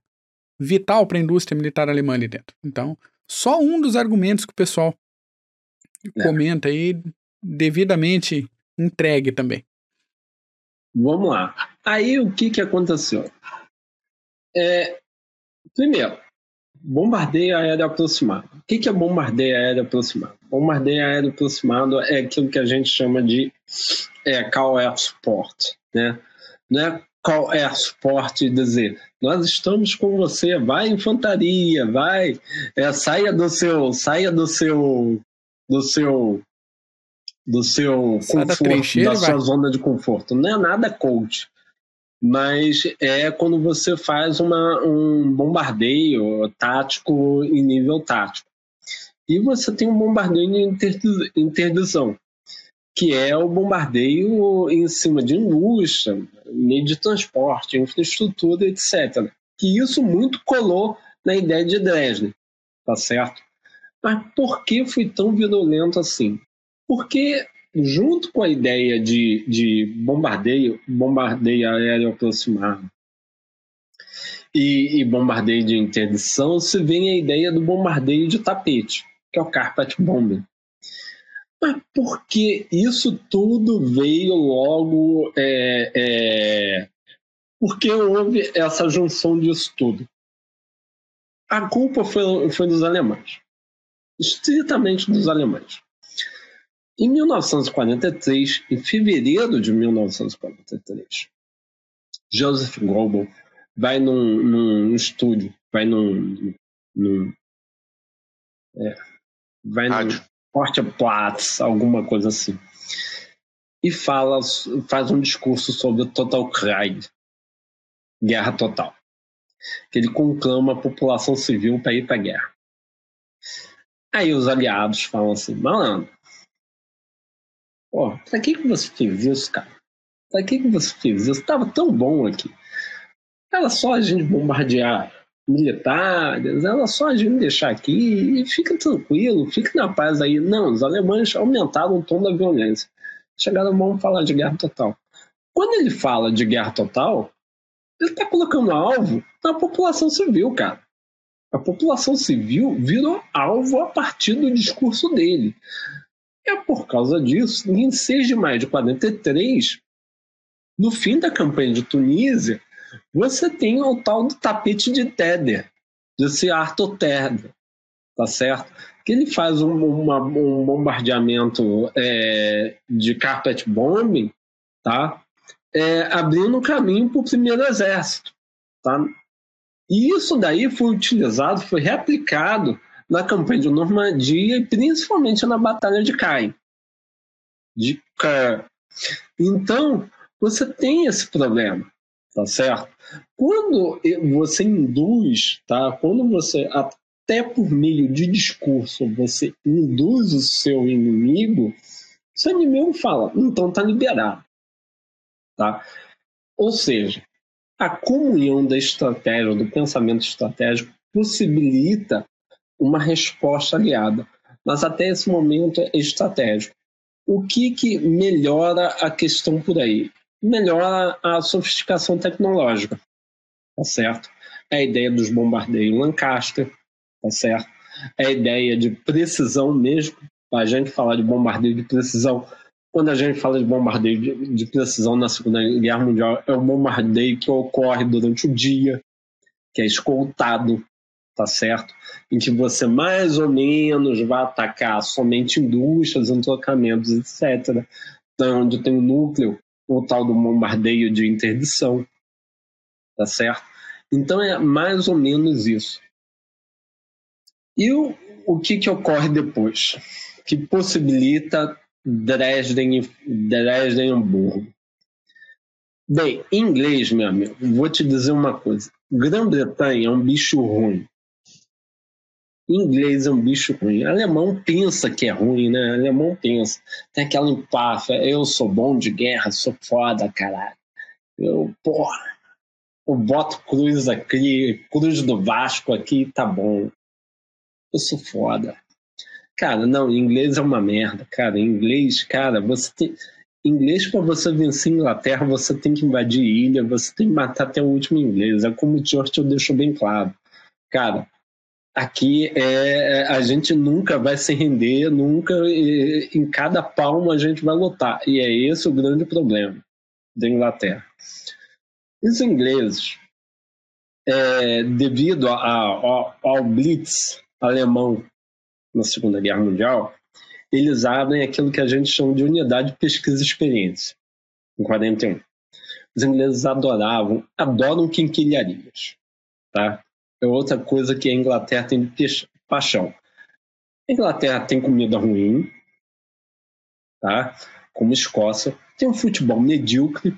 vital para a indústria militar alemã ali dentro. Então, só um dos argumentos que o pessoal é. comenta aí, devidamente entregue também. Vamos lá. Aí o que, que aconteceu? É, primeiro, bombardeio aéreo aproximado. O que, que é bombardeio aéreo aproximado? Bombardeio aéreo aproximado é aquilo que a gente chama de é, call air support. Né? Não é call air support dizer nós estamos com você, vai infantaria, vai, é, saia do seu, saia do seu, do seu do seu Sai conforto, da, da sua zona de conforto. Não é nada coach, mas é quando você faz uma, um bombardeio tático em nível tático. E você tem um bombardeio de interdição, que é o bombardeio em cima de indústria, meio de transporte, infraestrutura, etc. Que isso muito colou na ideia de Dresden, tá certo? Mas por que foi tão violento assim? Porque, junto com a ideia de, de bombardeio, bombardeio aéreo aproximado e, e bombardeio de interdição, se vem a ideia do bombardeio de tapete, que é o carpet bombing. Mas por que isso tudo veio logo? É, é, porque houve essa junção disso tudo? A culpa foi, foi dos alemães, estritamente dos alemães. Em 1943, em fevereiro de 1943, Joseph Goebbels vai num, num estúdio, vai num, num é, vai Rádio. num Portplatz, alguma coisa assim, e fala, faz um discurso sobre Total Krieg, guerra total, que ele conclama a população civil para ir para a guerra. Aí os aliados falam assim, malandro, Ó, pra que, que você fez isso, cara? Pra que, que você fez isso? Tava tão bom aqui. Era só a gente bombardear militares, era só a gente deixar aqui e fica tranquilo, fica na paz aí. Não, os alemães aumentaram o tom da violência. Chegaram, vamos falar de guerra total. Quando ele fala de guerra total, Ele está colocando alvo na população civil, cara. A população civil virou alvo a partir do discurso dele. É por causa disso, em 6 de maio de 43, no fim da campanha de Tunísia, você tem o tal do tapete de Teder, desse Arthur Teder, tá certo? Que ele faz um, uma, um bombardeamento é, de carpet bombing, tá? É, abrindo caminho para o primeiro exército, tá? E isso daí foi utilizado, foi replicado na campanha de Normandia e principalmente na Batalha de Caen. De Caen. Então, você tem esse problema, tá certo? Quando você induz, tá? Quando você até por meio de discurso você induz o seu inimigo, seu inimigo fala, então tá liberado, tá? Ou seja, a comunhão da estratégia, do pensamento estratégico, possibilita uma resposta aliada. Mas até esse momento é estratégico. O que, que melhora a questão por aí? Melhora a sofisticação tecnológica, tá certo? É a ideia dos bombardeios Lancaster, tá certo? É a ideia de precisão mesmo. A gente falar de bombardeio de precisão quando a gente fala de bombardeio de, de precisão na Segunda Guerra Mundial, é o bombardeio que ocorre durante o dia, que é escoltado, tá certo? Em que você mais ou menos vai atacar somente indústrias, entrocamentos, etc. Então, onde tem o um núcleo, o tal do bombardeio de interdição, tá certo? Então é mais ou menos isso. E o, o que, que ocorre depois? Que possibilita Dresden, Dresden Hamburgo. Bem, em inglês, meu amigo, vou te dizer uma coisa. Grã-Bretanha é um bicho ruim. Inglês é um bicho ruim. Alemão pensa que é ruim, né? Alemão pensa. Tem aquela empáfia. Eu sou bom de guerra, sou foda, caralho. Eu, porra, eu boto cruz aqui, cruz do Vasco aqui, tá bom. Eu sou foda. Cara, não, inglês é uma merda, cara. Inglês, cara, você tem. Inglês, para você vencer a Inglaterra, você tem que invadir ilha, você tem que matar até o último inglês. É como o Churchill deixou bem claro. Cara, aqui é, a gente nunca vai se render, nunca. Em cada palmo a gente vai lutar. E é esse o grande problema da Inglaterra. Os ingleses, é, devido a, a, ao Blitz alemão na Segunda Guerra Mundial, eles abrem aquilo que a gente chama de unidade de pesquisa e experiência, em 41. Os ingleses adoravam, adoram quinquilharias, tá? É outra coisa que a Inglaterra tem de paixão. A Inglaterra tem comida ruim, tá? Como Escócia, tem um futebol medíocre,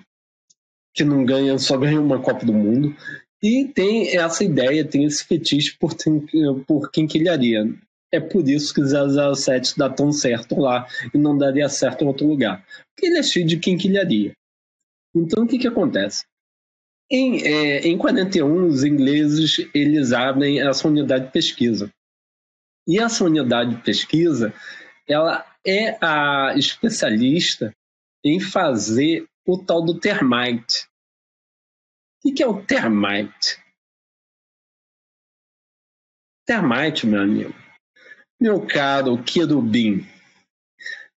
que não ganha, só ganha uma Copa do Mundo, e tem essa ideia, tem esse fetiche por, por quinquilharia. É por isso que 007 dá tão certo lá e não daria certo em outro lugar. Porque ele é cheio de quinquilharia. Então o que, que acontece? Em, é, em 41, os ingleses eles abrem essa unidade de pesquisa. E essa unidade de pesquisa ela é a especialista em fazer o tal do termite. O que é o termite? Termite, meu amigo, meu caro querubim,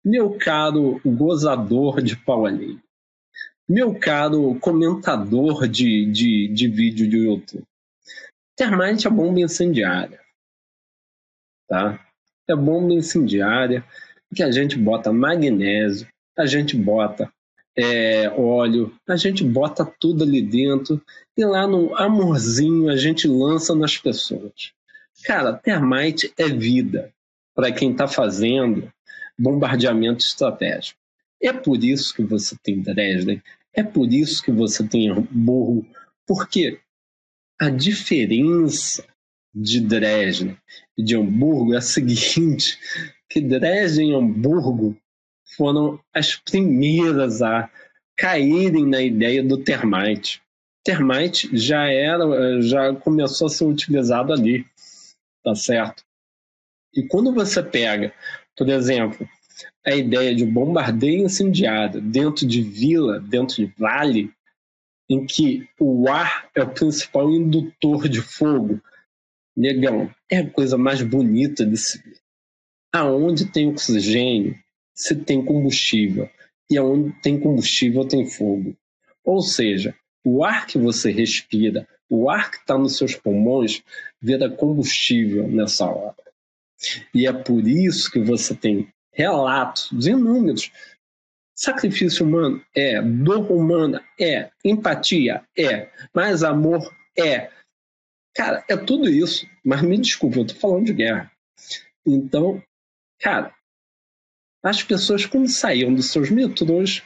meu caro gozador de pau alheio, meu caro comentador de, de, de vídeo de YouTube, termite é bomba incendiária, tá? É bomba incendiária que a gente bota magnésio, a gente bota é, óleo, a gente bota tudo ali dentro e lá no amorzinho a gente lança nas pessoas. Cara, termite é vida para quem está fazendo bombardeamento estratégico. É por isso que você tem Dresden, é por isso que você tem Hamburgo, porque a diferença de Dresden e de Hamburgo é a seguinte, que Dresden e Hamburgo foram as primeiras a caírem na ideia do termite. Termite já era, já começou a ser utilizado ali tá certo? E quando você pega, por exemplo, a ideia de bombardeio incendiado dentro de vila, dentro de vale, em que o ar é o principal indutor de fogo, negão, é a coisa mais bonita de se ver. Aonde tem oxigênio, se tem combustível. E aonde tem combustível, tem fogo. Ou seja, o ar que você respira, o ar que está nos seus pulmões, vira combustível nessa hora. E é por isso que você tem relatos inúmeros. Sacrifício humano é, dor humana é, empatia é, mais amor é. Cara, é tudo isso. Mas me desculpa, eu tô falando de guerra. Então, cara, as pessoas, quando saíam dos seus metrôs,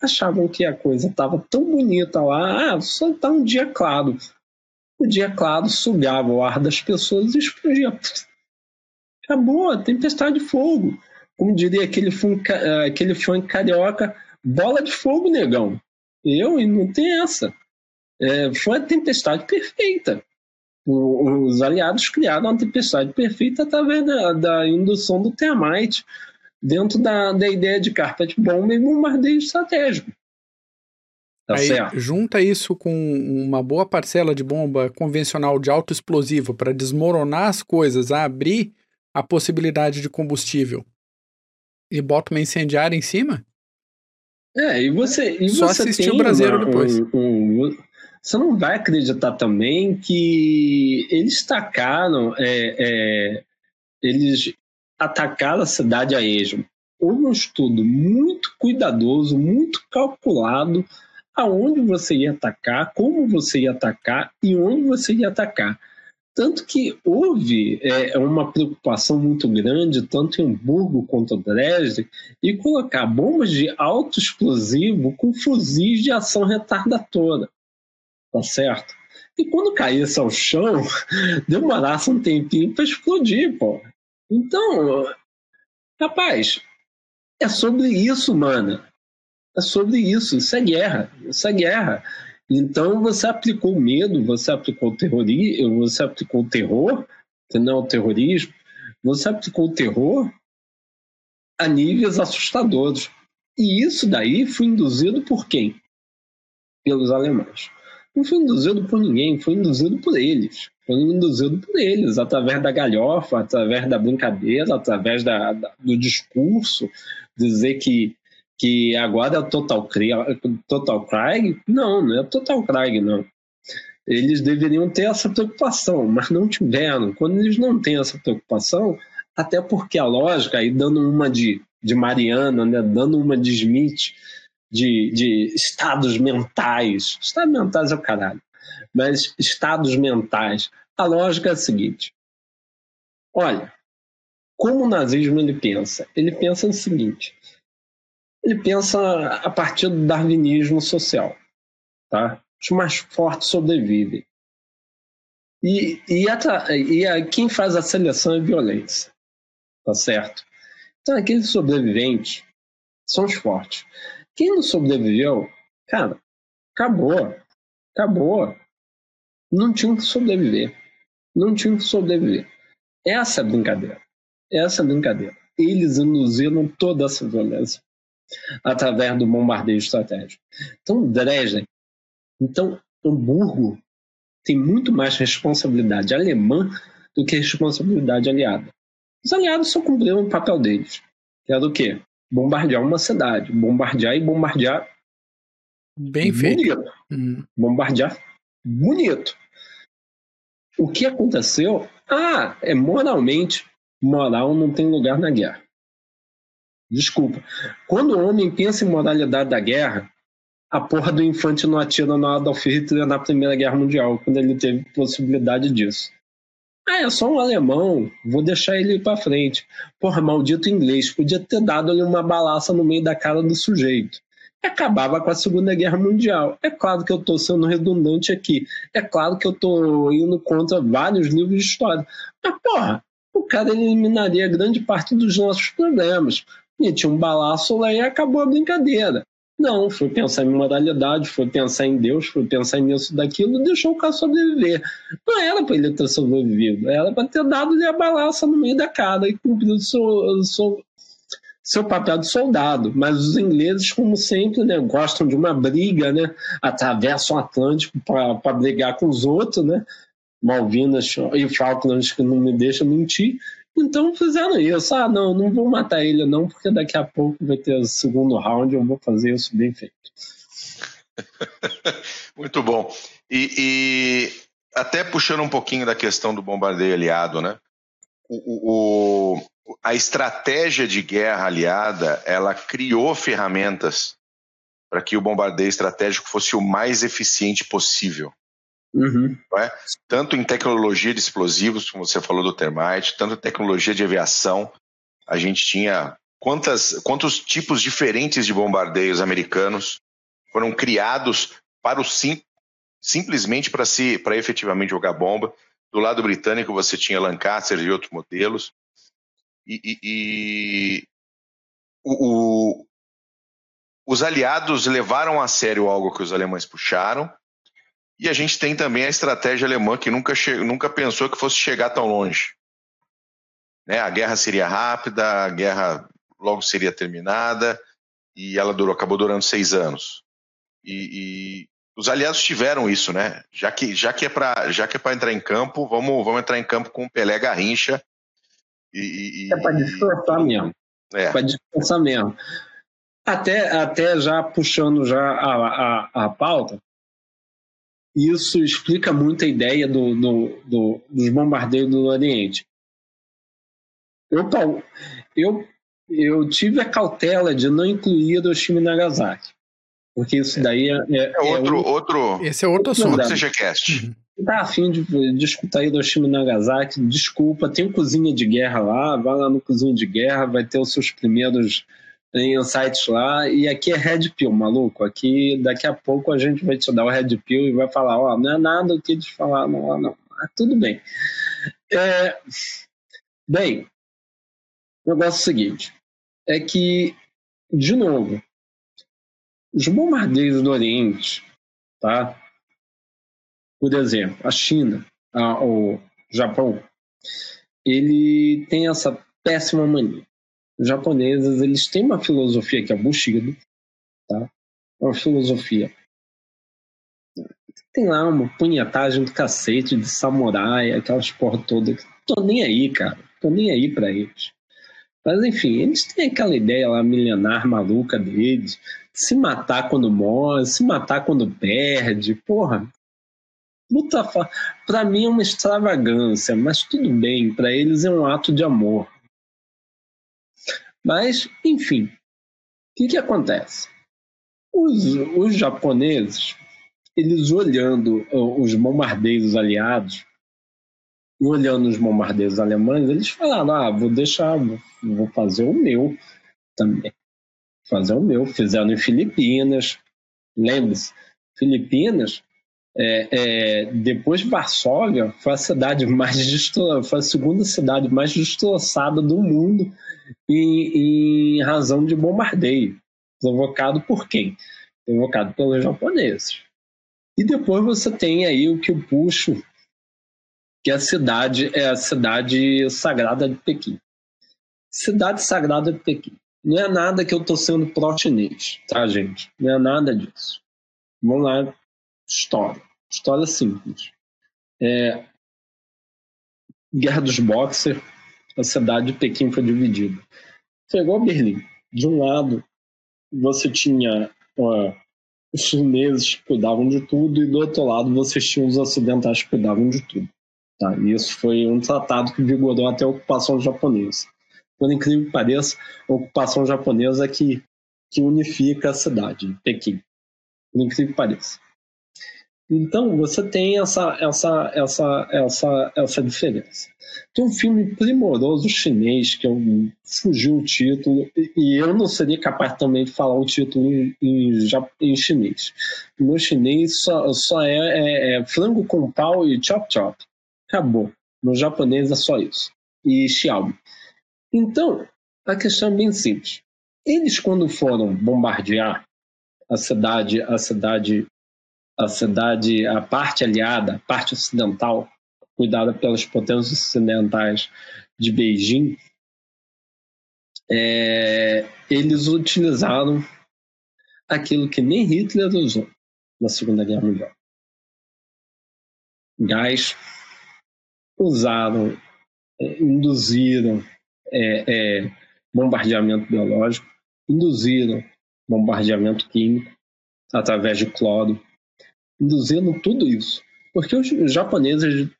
achavam que a coisa estava tão bonita lá. Ah, só tá um dia claro. O dia claro sugava o ar das pessoas e explodia. Acabou, tempestade de fogo. Como diria aquele funk, aquele funk carioca, bola de fogo, negão. Eu, e não tem essa. É, foi a tempestade perfeita. os aliados criaram uma tempestade perfeita através da, da indução do termite dentro da, da ideia de carpet bomba e bombardeio estratégico. Tá Aí, certo? junta isso com uma boa parcela de bomba convencional de alto explosivo para desmoronar as coisas, abrir a possibilidade de combustível e bota uma incendiária em cima? É, e você. E Só você assistir o Brasileiro depois. Um, um, você não vai acreditar também que eles tacaram. É, é, eles atacar a cidade a esmo. Houve um estudo muito cuidadoso, muito calculado aonde você ia atacar, como você ia atacar e onde você ia atacar. Tanto que houve é, uma preocupação muito grande, tanto em Hamburgo quanto em Dresden, e colocar bombas de alto explosivo com fuzis de ação retardatora. Tá certo? E quando caísse ao chão, (laughs) demorasse um tempinho para explodir, pô. Então, rapaz, é sobre isso, mano. É sobre isso. Isso é guerra. Isso é guerra. Então você aplicou medo, você aplicou terrorismo, você aplicou terror, não é o terrorismo, você aplicou terror a níveis assustadores. E isso daí foi induzido por quem? Pelos alemães. Não foi induzido por ninguém, foi induzido por eles foi induzido por eles, através da galhofa, através da brincadeira, através da, da, do discurso, dizer que, que agora é o Total, Total Craig. Não, não é Total Craig, não. Eles deveriam ter essa preocupação, mas não tiveram. Quando eles não têm essa preocupação, até porque a lógica, aí dando uma de, de Mariana, né, dando uma de Smith, de, de estados mentais. Estados mentais é o caralho mas estados mentais. A lógica é a seguinte: olha, como o nazismo ele pensa? Ele pensa o seguinte: ele pensa a partir do darwinismo social, tá? Os mais fortes sobrevivem. E, e, a, e a, quem faz a seleção é violência, tá certo? Então, aqueles sobreviventes são os fortes. Quem não sobreviveu, cara, acabou. Acabou não tinham que sobreviver. Não tinham que sobreviver. Essa é a brincadeira. Essa é a brincadeira. Eles induziram toda essa violência através do bombardeio estratégico. Então, Dresden, então, Hamburgo tem muito mais responsabilidade alemã do que responsabilidade aliada. Os aliados só cumpriram o papel deles, que era o quê? Bombardear uma cidade. Bombardear e bombardear Bem feito. Hum. Bombardear bonito. O que aconteceu? Ah, é moralmente. Moral não tem lugar na guerra. Desculpa. Quando o homem pensa em moralidade da guerra, a porra do infante não atira no Adolf Hitler na Primeira Guerra Mundial, quando ele teve possibilidade disso. Ah, é só um alemão, vou deixar ele ir pra frente. Porra, maldito inglês, podia ter dado ali uma balaça no meio da cara do sujeito acabava com a Segunda Guerra Mundial. É claro que eu estou sendo redundante aqui. É claro que eu estou indo contra vários livros de história. Mas, porra, o cara eliminaria grande parte dos nossos problemas. Metia um balaço lá e acabou a brincadeira. Não, foi pensar em moralidade, foi pensar em Deus, foi pensar nisso, daquilo, deixou o cara sobreviver. Não era para ele ter sobrevivido, era para ter dado-lhe a balaça no meio da cara e cumprido seu, seu, seu papel de soldado. Mas os ingleses, como sempre, né, gostam de uma briga, né, atravessam o Atlântico para brigar com os outros, né, Malvinas e Falklands, que não me deixam mentir. Então fizeram isso. Ah, não, não vou matar ele, não, porque daqui a pouco vai ter o segundo round, eu vou fazer isso bem feito. (laughs) Muito bom. E, e, até puxando um pouquinho da questão do bombardeio aliado, né? O, o, a estratégia de guerra aliada, ela criou ferramentas para que o bombardeio estratégico fosse o mais eficiente possível. Uhum. É? Tanto em tecnologia de explosivos, como você falou do termite, tanto em tecnologia de aviação. A gente tinha quantas, quantos tipos diferentes de bombardeios americanos foram criados para o sim, simplesmente para se para efetivamente jogar bomba. Do lado britânico você tinha Lancaster e outros modelos. E, e, e o, o, os aliados levaram a sério algo que os alemães puxaram. E a gente tem também a estratégia alemã que nunca, nunca pensou que fosse chegar tão longe. Né? A guerra seria rápida, a guerra logo seria terminada e ela durou, acabou durando seis anos. E, e os aliados tiveram isso, né? Já que já que é para já que é para entrar em campo, vamos vamos entrar em campo com o Pelé Garrincha. E, e é para disfarçar mesmo. É. Para disfarçar mesmo. Até até já puxando já a, a, a pauta, isso explica muito a ideia do, do, do, dos bombardeios do Oriente. Eu, eu, eu tive a cautela de não incluir Hiroshima e Nagasaki. Porque isso daí é. É, é outro, é outro. Esse é outro assunto. Outro CGCast. Uhum. Tá afim de, de escutar Hiroshima e Nagasaki? Desculpa, tem um cozinha de guerra lá, vai lá no cozinha de guerra, vai ter os seus primeiros insights lá. E aqui é Red Pill, maluco. Aqui daqui a pouco a gente vai te dar o Red Pill e vai falar: ó, não é nada o que eles falaram lá, não. Mas tudo bem. É, bem, o negócio é o seguinte: é que, de novo, os bombardeios do Oriente, tá? Por exemplo, a China, a, o Japão, ele tem essa péssima mania. Japoneses, eles têm uma filosofia que é Bushido, tá? Uma filosofia tem lá uma punhetagem do cacete de samurai, aquelas porra toda. Tô nem aí, cara. Tô nem aí pra eles. Mas enfim, eles têm aquela ideia lá milenar maluca deles, se matar quando morre, se matar quando perde, porra. Puta. Pra mim é uma extravagância, mas tudo bem, para eles é um ato de amor. Mas, enfim, o que, que acontece? Os, os japoneses, eles olhando os bombardeios aliados, olhando os bombardeios alemães, eles falaram: ah, vou deixar, vou fazer o meu também. Fazer o meu. Fizeram em Filipinas. Lembre-se, Filipinas, é, é, depois de Varsóvia, foi a cidade mais foi a segunda cidade mais destroçada do mundo em, em razão de bombardeio. Provocado por quem? Provocado pelos japoneses. E depois você tem aí o que eu puxo que a cidade é a cidade sagrada de Pequim. Cidade sagrada de Pequim. Não é nada que eu estou sendo pró-chinês, tá, gente? Não é nada disso. Vamos lá, história. História simples. É... Guerra dos Boxers, a cidade de Pequim foi dividida. Foi igual Berlim. De um lado, você tinha os chineses que cuidavam de tudo, e do outro lado, você tinha os ocidentais que cuidavam de tudo. Tá? E isso foi um tratado que vigorou até a ocupação japonesa. Por incrível que pareça, a ocupação japonesa é que, que unifica a cidade, Pequim. Por incrível que pareça. Então, você tem essa, essa, essa, essa, essa diferença. Tem um filme primoroso chinês, que eu fugiu o título, e eu não seria capaz também de falar o título em, em, em chinês. O meu chinês só, só é, é, é frango com pau e chop chop. Acabou. No japonês é só isso. E Xiaomi. Então, a questão é bem simples. Eles, quando foram bombardear a cidade, a cidade, a cidade, a parte aliada, a parte ocidental, cuidada pelas potências ocidentais de Beijing, é, eles utilizaram aquilo que nem Hitler usou na Segunda Guerra Mundial. Gás, usaram, é, induziram é, é, bombardeamento biológico, induziram bombardeamento químico através de cloro, induzindo tudo isso. Porque os japoneses,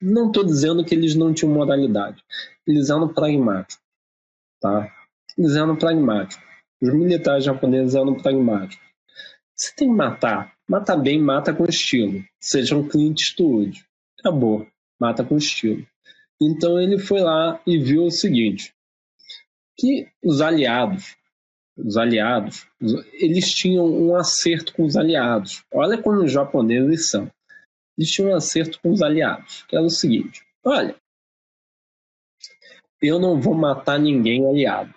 não estou dizendo que eles não tinham moralidade, eles eram pragmáticos. Tá? Eles eram pragmáticos. Os militares japoneses eram pragmáticos. Você tem que matar. Mata bem, mata com estilo. Seja um Clint Eastwood. Acabou. Mata com estilo. Então ele foi lá e viu o seguinte: que os aliados, os aliados, eles tinham um acerto com os aliados. Olha como os japoneses são. Eles tinham um acerto com os aliados, que era o seguinte: olha, eu não vou matar ninguém aliado,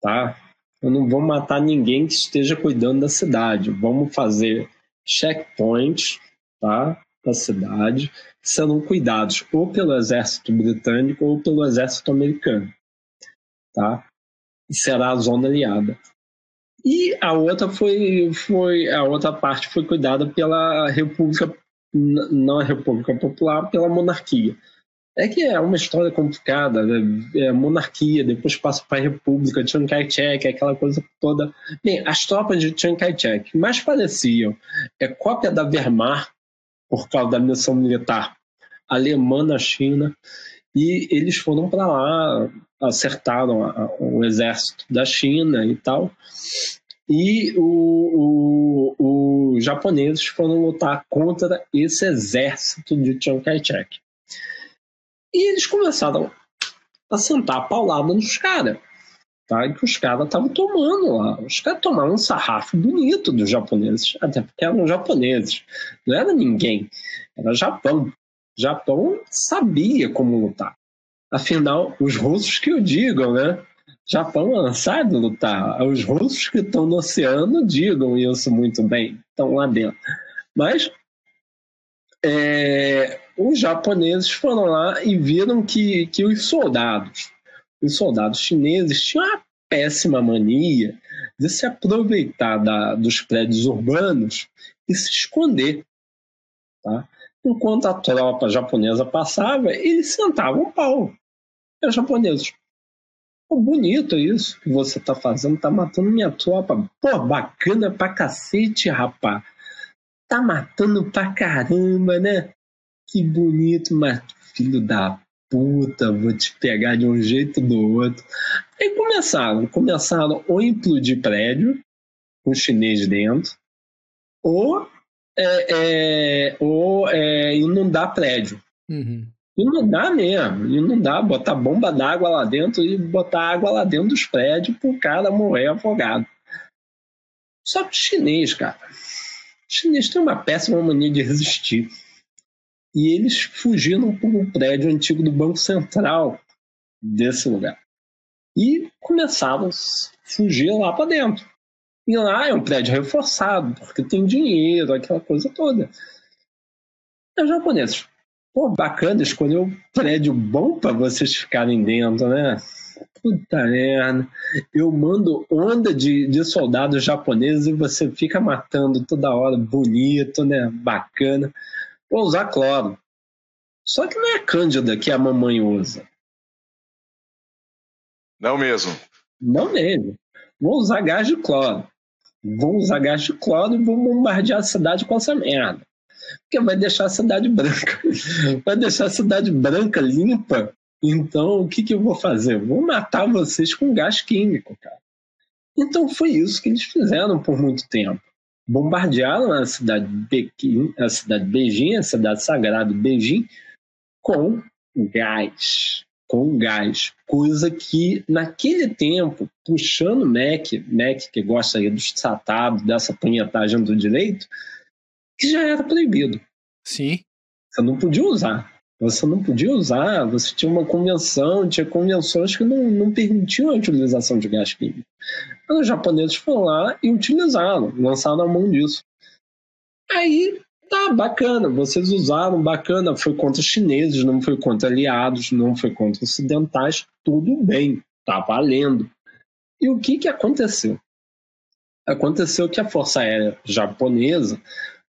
tá? Eu não vou matar ninguém que esteja cuidando da cidade. Vamos fazer checkpoints, tá? Da cidade, que serão cuidados ou pelo exército britânico ou pelo exército americano, tá? Será a zona aliada. E a outra foi, foi a outra parte foi cuidada pela República, não a República Popular, pela monarquia. É que é uma história complicada, né? é monarquia, depois passa para a república, Chiang Kai-shek, aquela coisa toda. Bem, as tropas de Chiang Kai-shek mais pareciam é cópia da Wehrmacht, por causa da missão militar alemã na China, e eles foram para lá, acertaram a, a, o exército da China e tal, e os japoneses foram lutar contra esse exército de Chiang Kai-shek. E eles começaram a sentar a paulada nos caras. Tá? E que os caras estavam tomando lá. Os caras tomaram um sarrafo bonito dos japoneses, até porque eram japoneses. Não era ninguém, era Japão. Japão sabia como lutar. Afinal, os russos que o digam, né? Japão sabe lutar. Os russos que estão no oceano digam isso muito bem, estão lá dentro. Mas é, os japoneses foram lá e viram que, que os soldados, os soldados chineses tinham a péssima mania de se aproveitar da, dos prédios urbanos e se esconder. Tá? Enquanto a tropa japonesa passava, eles sentavam o pau. Os japoneses, Pô, bonito isso que você tá fazendo, tá matando minha tropa. Pô, bacana pra cacete, rapaz tá matando pra caramba, né? Que bonito, mas filho da puta, vou te pegar de um jeito ou do outro. Aí começaram, começaram ou implodir prédio, com chinês dentro, ou, é, é, ou é, inundar prédio. Uhum. Inundar mesmo, inundar, botar bomba d'água lá dentro e botar água lá dentro dos prédios pro cara morrer afogado. Só que chinês, cara, chineses têm uma péssima mania de resistir. E eles fugiram para um prédio antigo do Banco Central desse lugar. E começaram a fugir lá para dentro. E lá é um prédio reforçado, porque tem dinheiro, aquela coisa toda. Os japoneses, pô, bacana, escolheu um prédio bom para vocês ficarem dentro, né? Puta merda. Eu mando onda de, de soldados japoneses e você fica matando toda hora. Bonito, né? Bacana. Vou usar cloro. Só que não é cândida que a mamãe usa. Não mesmo. Não mesmo. Vou usar gás de cloro. Vou usar gás de cloro e vou bombardear a cidade com essa merda. Porque vai deixar a cidade branca. (laughs) Vai deixar a cidade branca limpa então, o que, que eu vou fazer? vou matar vocês com gás químico, cara. Então, foi isso que eles fizeram por muito tempo. Bombardearam a cidade de Pequim, a cidade de Beijing, a cidade sagrada Beijing, com gás. Com gás. Coisa que, naquele tempo, puxando Mac, Mac que gosta aí dos tratados, dessa punhetagem do direito, que já era proibido. Sim. Você não podia usar. Você não podia usar, você tinha uma convenção, tinha convenções que não, não permitiam a utilização de gás químico. Mas os japoneses foram lá e utilizaram, lançaram a mão disso. Aí, tá, bacana, vocês usaram, bacana, foi contra chineses, não foi contra aliados, não foi contra ocidentais, tudo bem, tá valendo. E o que, que aconteceu? Aconteceu que a Força Aérea Japonesa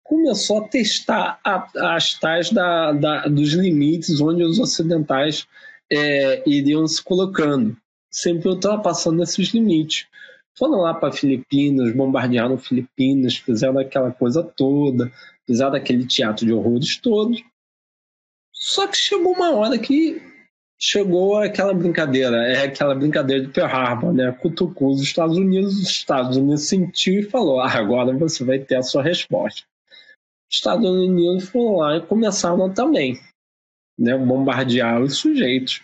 começou a testar a, as tais da, da, dos limites onde os ocidentais é, iriam se colocando, sempre ultrapassando esses limites. Foram lá para Filipinas, bombardearam Filipinas, fizeram aquela coisa toda, fizeram aquele teatro de horrores todo. Só que chegou uma hora que chegou aquela brincadeira, é aquela brincadeira de Pearl Harbor, né? Cutucou os Estados Unidos, os Estados Unidos sentiu e falou: ah, agora você vai ter a sua resposta. Os Estados Unidos foram lá e começaram também, né? Bombardear os sujeitos.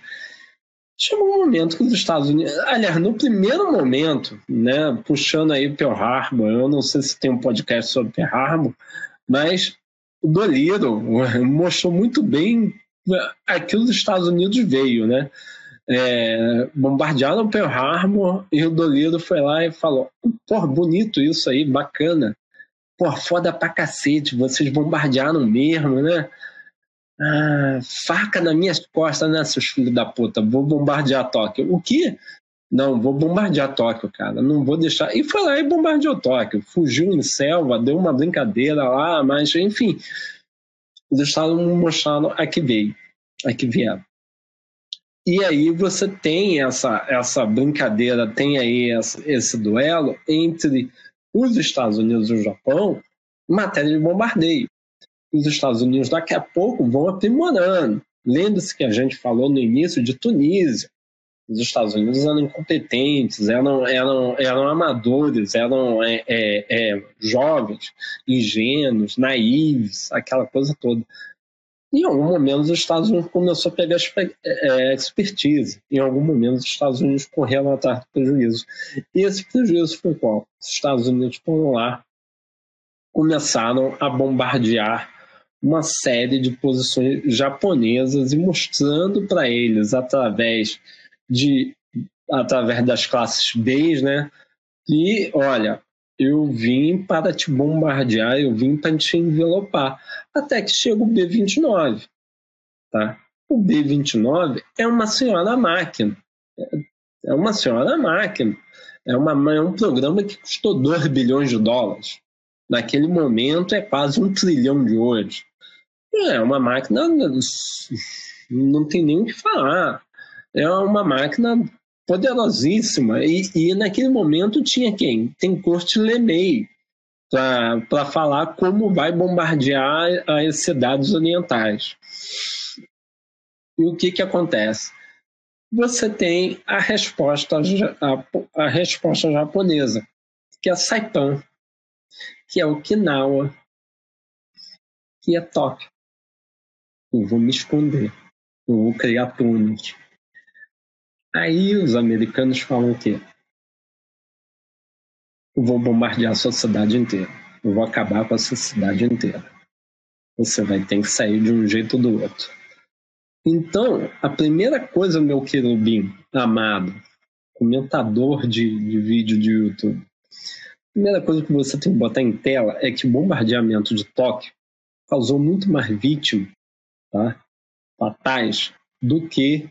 Chegou um momento que os Estados Unidos, aliás, no primeiro momento, né, puxando aí Pearl Harbor, eu não sei se tem um podcast sobre Pearl Harbor, mas o Doliro (laughs) mostrou muito bem aquilo dos Estados Unidos veio, né? É, bombardearam Pearl Harbor e o Doliro foi lá e falou: pô, bonito isso aí, bacana. Pô, foda pra cacete, vocês bombardearam mesmo, né? Ah, faca nas minhas costas, né, seus filhos da puta? Vou bombardear Tóquio. O quê? Não, vou bombardear Tóquio, cara. Não vou deixar. E foi lá e bombardeou Tóquio. Fugiu em selva, deu uma brincadeira lá, mas enfim. Estados mostraram a que veio, a que vieram. E aí você tem essa, essa brincadeira, tem aí essa, esse duelo entre os Estados Unidos e o Japão em matéria de bombardeio. Os Estados Unidos daqui a pouco vão aprimorando. Lembre-se que a gente falou no início de Tunísia os Estados Unidos eram incompetentes, eram, eram, eram amadores, eram é, é, é, jovens, ingênuos, naíves, aquela coisa toda. Em algum momento, os Estados Unidos começou a pegar é, expertise. Em algum momento, os Estados Unidos correram atrás do prejuízo. E esse prejuízo foi qual? Os Estados Unidos foram lá, começaram a bombardear uma série de posições japonesas e mostrando para eles, através de através das classes B, né? E olha, eu vim para te bombardear, eu vim para te envelopar. Até que chega o B-29, tá? O B-29 é uma senhora máquina. É uma senhora máquina. É, uma, é um programa que custou 2 bilhões de dólares. Naquele momento é quase um trilhão de hoje. É uma máquina, não tem nem o que falar é uma máquina poderosíssima. E, e naquele momento tinha quem? Tem Corte Lemay para falar como vai bombardear as cidades orientais. E o que, que acontece? Você tem a resposta, a, a resposta japonesa, que é Saipan, que é Okinawa, que é Tóquio. Eu vou me esconder, eu vou criar túneis Aí os americanos falam o quê? Eu vou bombardear a sociedade inteira. Eu vou acabar com a sociedade inteira. Você vai ter que sair de um jeito ou do outro. Então, a primeira coisa, meu querubim amado, comentador de, de vídeo de YouTube, a primeira coisa que você tem que botar em tela é que o bombardeamento de Tóquio causou muito mais vítimas tá, fatais do que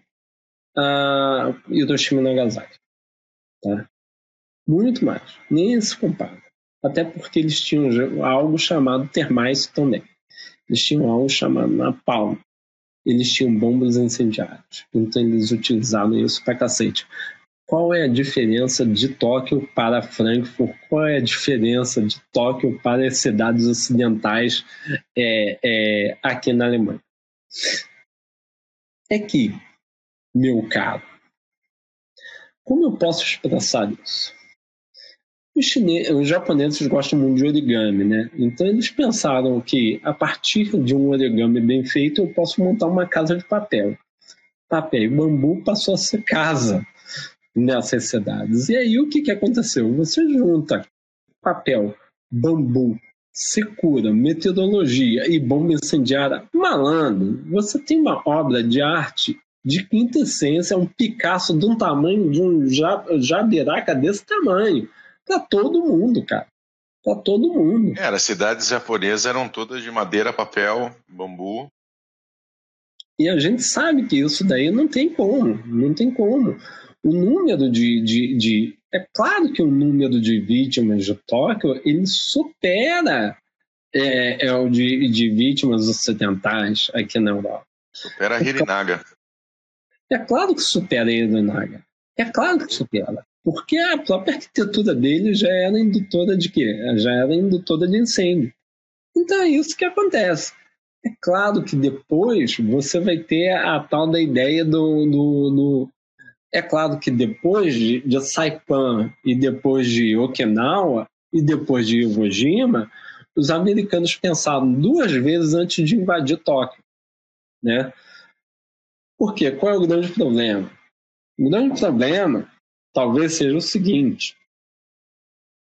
a Hiroshima e Nagasaki. Tá? Muito mais. Nem se compara. Até porque eles tinham algo chamado termais também. Eles tinham algo chamado napalm. Eles tinham bombas incendiárias. Então eles utilizavam isso pra cacete. Qual é a diferença de Tóquio para Frankfurt? Qual é a diferença de Tóquio para as cidades ocidentais é, é, aqui na Alemanha? É que meu caro. Como eu posso expressar isso? Os, chineses, os japoneses gostam muito de origami, né? Então eles pensaram que a partir de um origami bem feito eu posso montar uma casa de papel. Papel e bambu passou a ser casa nessas cidades. E aí o que, que aconteceu? Você junta papel, bambu, secura, meteorologia e bomba incendiária, malandro, você tem uma obra de arte de quinta essência, um Picasso de um tamanho, de um jabiraca desse tamanho. Pra todo mundo, cara. Pra todo mundo. É, as cidades japonesas eram todas de madeira, papel, bambu. E a gente sabe que isso daí não tem como, não tem como. o número de, de, de, É claro que o número de vítimas de Tóquio ele supera é, é o de, de vítimas ocidentais aqui na Europa. Supera a Hirinaga. É claro que supera a Hirinaga. É claro que supera. Porque a própria arquitetura dele já era indutora de quê? Já era indutora de incêndio. Então é isso que acontece. É claro que depois você vai ter a tal da ideia do, do, do é claro que depois de, de Saipan e depois de Okinawa e depois de Iwo Jima, os americanos pensaram duas vezes antes de invadir Tóquio. Né? Por quê? Qual é o grande problema? O grande problema talvez seja o seguinte: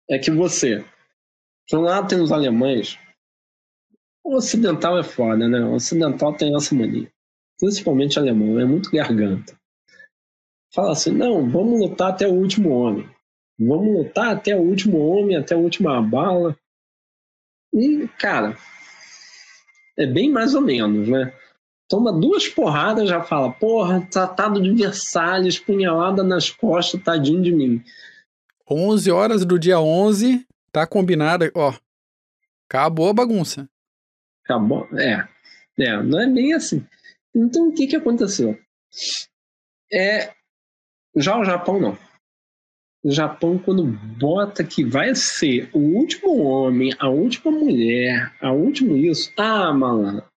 é que você, de um lado tem os alemães, o ocidental é foda, né? O ocidental tem essa mania, principalmente alemão, é muito garganta fala assim: não, vamos lutar até o último homem. Vamos lutar até o último homem, até a última bala. E, cara, é bem mais ou menos, né? Toma duas porradas já fala: porra, tratado de Versalhes, punhalada nas costas, tadinho de mim. 11 horas do dia 11, tá combinado, ó. Acabou a bagunça. Acabou, é. É, não é bem assim. Então o que que aconteceu? É, já o Japão não. O Japão, quando bota que vai ser o último homem, a última mulher, a último isso, ah, malandro.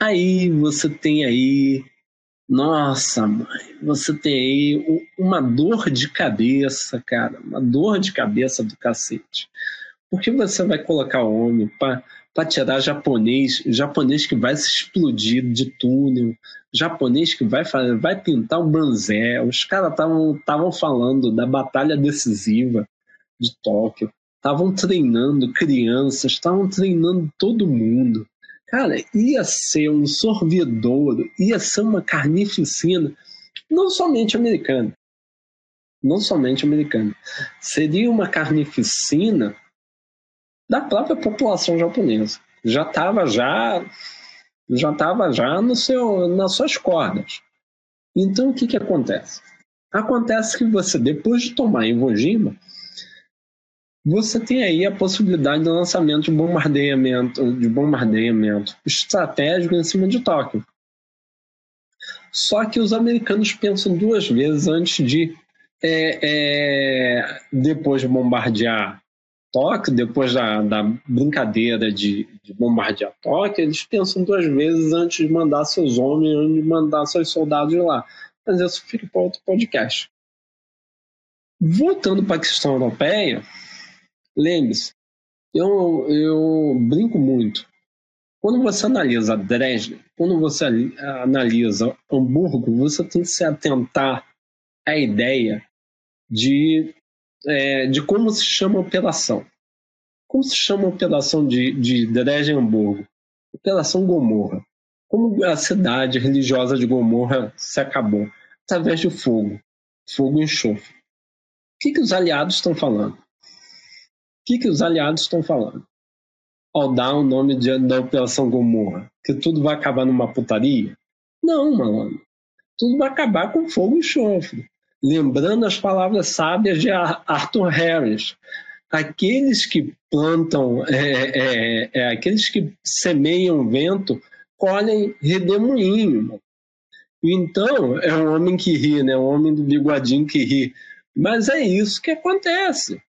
Aí você tem aí, nossa, mãe, você tem aí uma dor de cabeça, cara, uma dor de cabeça do cacete. Porque você vai colocar o homem para tirar japonês, japonês que vai se explodir de túnel, japonês que vai vai pintar um banzé. Os caras estavam falando da batalha decisiva de Tóquio, estavam treinando crianças, estavam treinando todo mundo. Cara, ia ser um sorvedouro, ia ser uma carnificina, não somente americana, não somente americana, seria uma carnificina da própria população japonesa. Já estava já já estava já no seu nas suas cordas. Então o que que acontece? Acontece que você depois de tomar Iwo Jima, você tem aí a possibilidade do lançamento de bombardeamento, de bombardeamento estratégico em cima de Tóquio. Só que os americanos pensam duas vezes antes de, é, é, depois de bombardear Tóquio, depois da, da brincadeira de, de, bombardear Tóquio, eles pensam duas vezes antes de mandar seus homens, de mandar seus soldados lá. Mas isso fica para outro podcast. Voltando para a questão europeia, lembre-se, eu, eu brinco muito. Quando você analisa Dresden, quando você analisa Hamburgo, você tem que se atentar à ideia de é, de como se chama a operação. Como se chama a operação de, de Dresdenburgo? Operação Gomorra. Como a cidade religiosa de Gomorra se acabou? Através de fogo. Fogo e enxofre. O que, que os aliados estão falando? Que, que os aliados estão falando? Ao dar o nome de, da Operação Gomorra? Que tudo vai acabar numa putaria? Não, mano. Tudo vai acabar com fogo e enxofre lembrando as palavras sábias de Arthur Harris. Aqueles que plantam, é, é, é, aqueles que semeiam vento, colhem redemoinho. Então, é um homem que ri, né? um homem do bigodinho que ri. Mas é isso que acontece.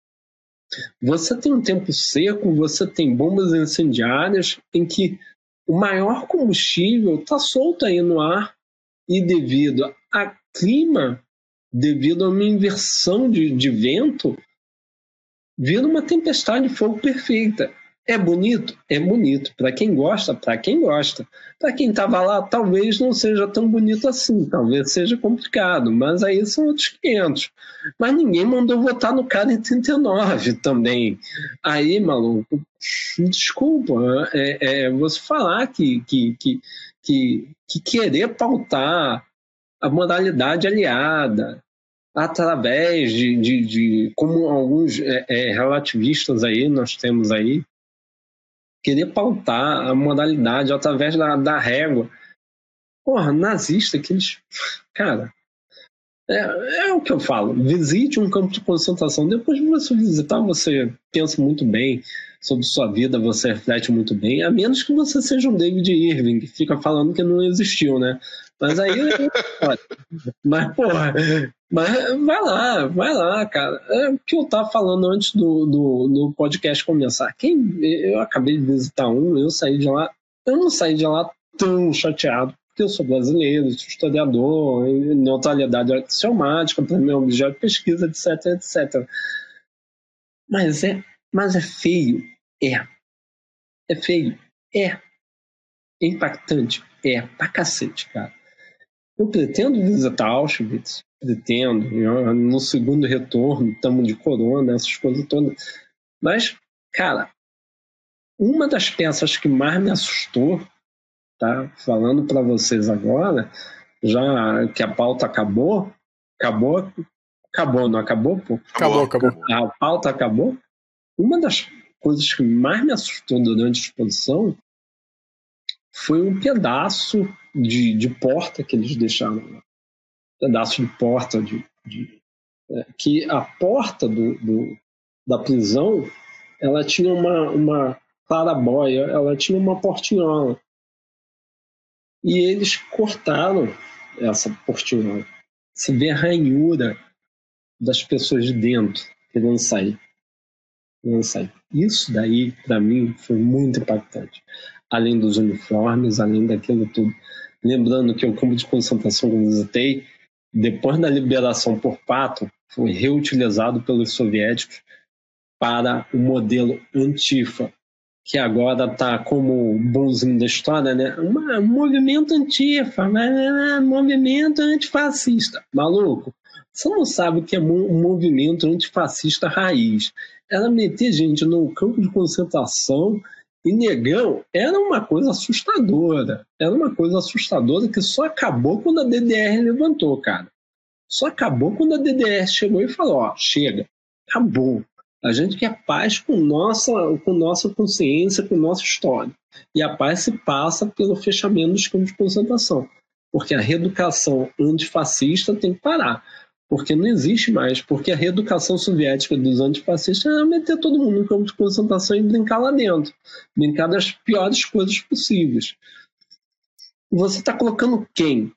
Você tem um tempo seco, você tem bombas incendiárias em que o maior combustível está solto aí no ar e devido a clima devido a uma inversão de, de vento, vira uma tempestade de fogo perfeita. É bonito? É bonito. Para quem gosta, para quem gosta. Para quem estava lá, talvez não seja tão bonito assim, talvez seja complicado, mas aí são outros 500. Mas ninguém mandou votar no cara em 39 também. Aí, maluco, desculpa, é, é você falar que, que, que, que, que querer pautar a modalidade aliada, através de, de, de como alguns é, é, relativistas aí nós temos aí, querer pautar a modalidade através da, da régua. Porra, nazista, que eles. Cara, É, é, o que eu falo. Visite um campo de concentração. Depois de você visitar, você pensa muito bem sobre sua vida, você reflete muito bem, a menos que você seja um David Irving, que fica falando que não existiu, né? Mas aí. mas, porra, mas vai lá, vai lá, cara. É o que eu tava falando antes do, do, do podcast começar. Quem, eu acabei de visitar um, eu saí de lá. Eu não saí de lá tão chateado, porque eu sou brasileiro, sou historiador, neutralidade axiomática, para meu objeto de pesquisa, etc, etc. Mas é, mas é feio, é. É feio, é. É impactante, é, pra cacete, cara. Eu pretendo visitar Auschwitz, pretendo. No segundo retorno, estamos de corona, essas coisas todas. Mas, cara, uma das peças que mais me assustou, tá? Falando para vocês agora, já que a pauta acabou, acabou, acabou, não acabou? Pô? Acabou, acabou. A pauta acabou. Uma das coisas que mais me assustou durante a exposição foi um pedaço de, de porta que eles deixaram lá. Pedaço de porta de, de é, que a porta do, do, da prisão ela tinha uma, uma clarabóia, ela tinha uma portinhola. E eles cortaram essa portinhola. Você vê a ranhura das pessoas de dentro querendo sair. Querendo sair. Isso daí, para mim, foi muito impactante. Além dos uniformes, além daquilo tudo. Lembrando que o campo de concentração que eu visitei, depois da liberação por Pato, foi reutilizado pelos soviéticos para o modelo Antifa, que agora está como bonzinho da história, né? Um, movimento antifa, né, movimento antifascista. Maluco, você não sabe o que é um movimento antifascista raiz. Era meter gente no campo de concentração e negão era uma coisa assustadora. Era uma coisa assustadora que só acabou quando a DDR levantou, cara. Só acabou quando a DDR chegou e falou: ó, chega, acabou. A gente quer paz com nossa, com nossa consciência, com nossa história. E a paz se passa pelo fechamento dos campos de concentração. Porque a reeducação antifascista tem que parar porque não existe mais, porque a reeducação soviética dos antifascistas era meter todo mundo no campo de concentração e brincar lá dentro, brincar das piores coisas possíveis. Você está colocando quem?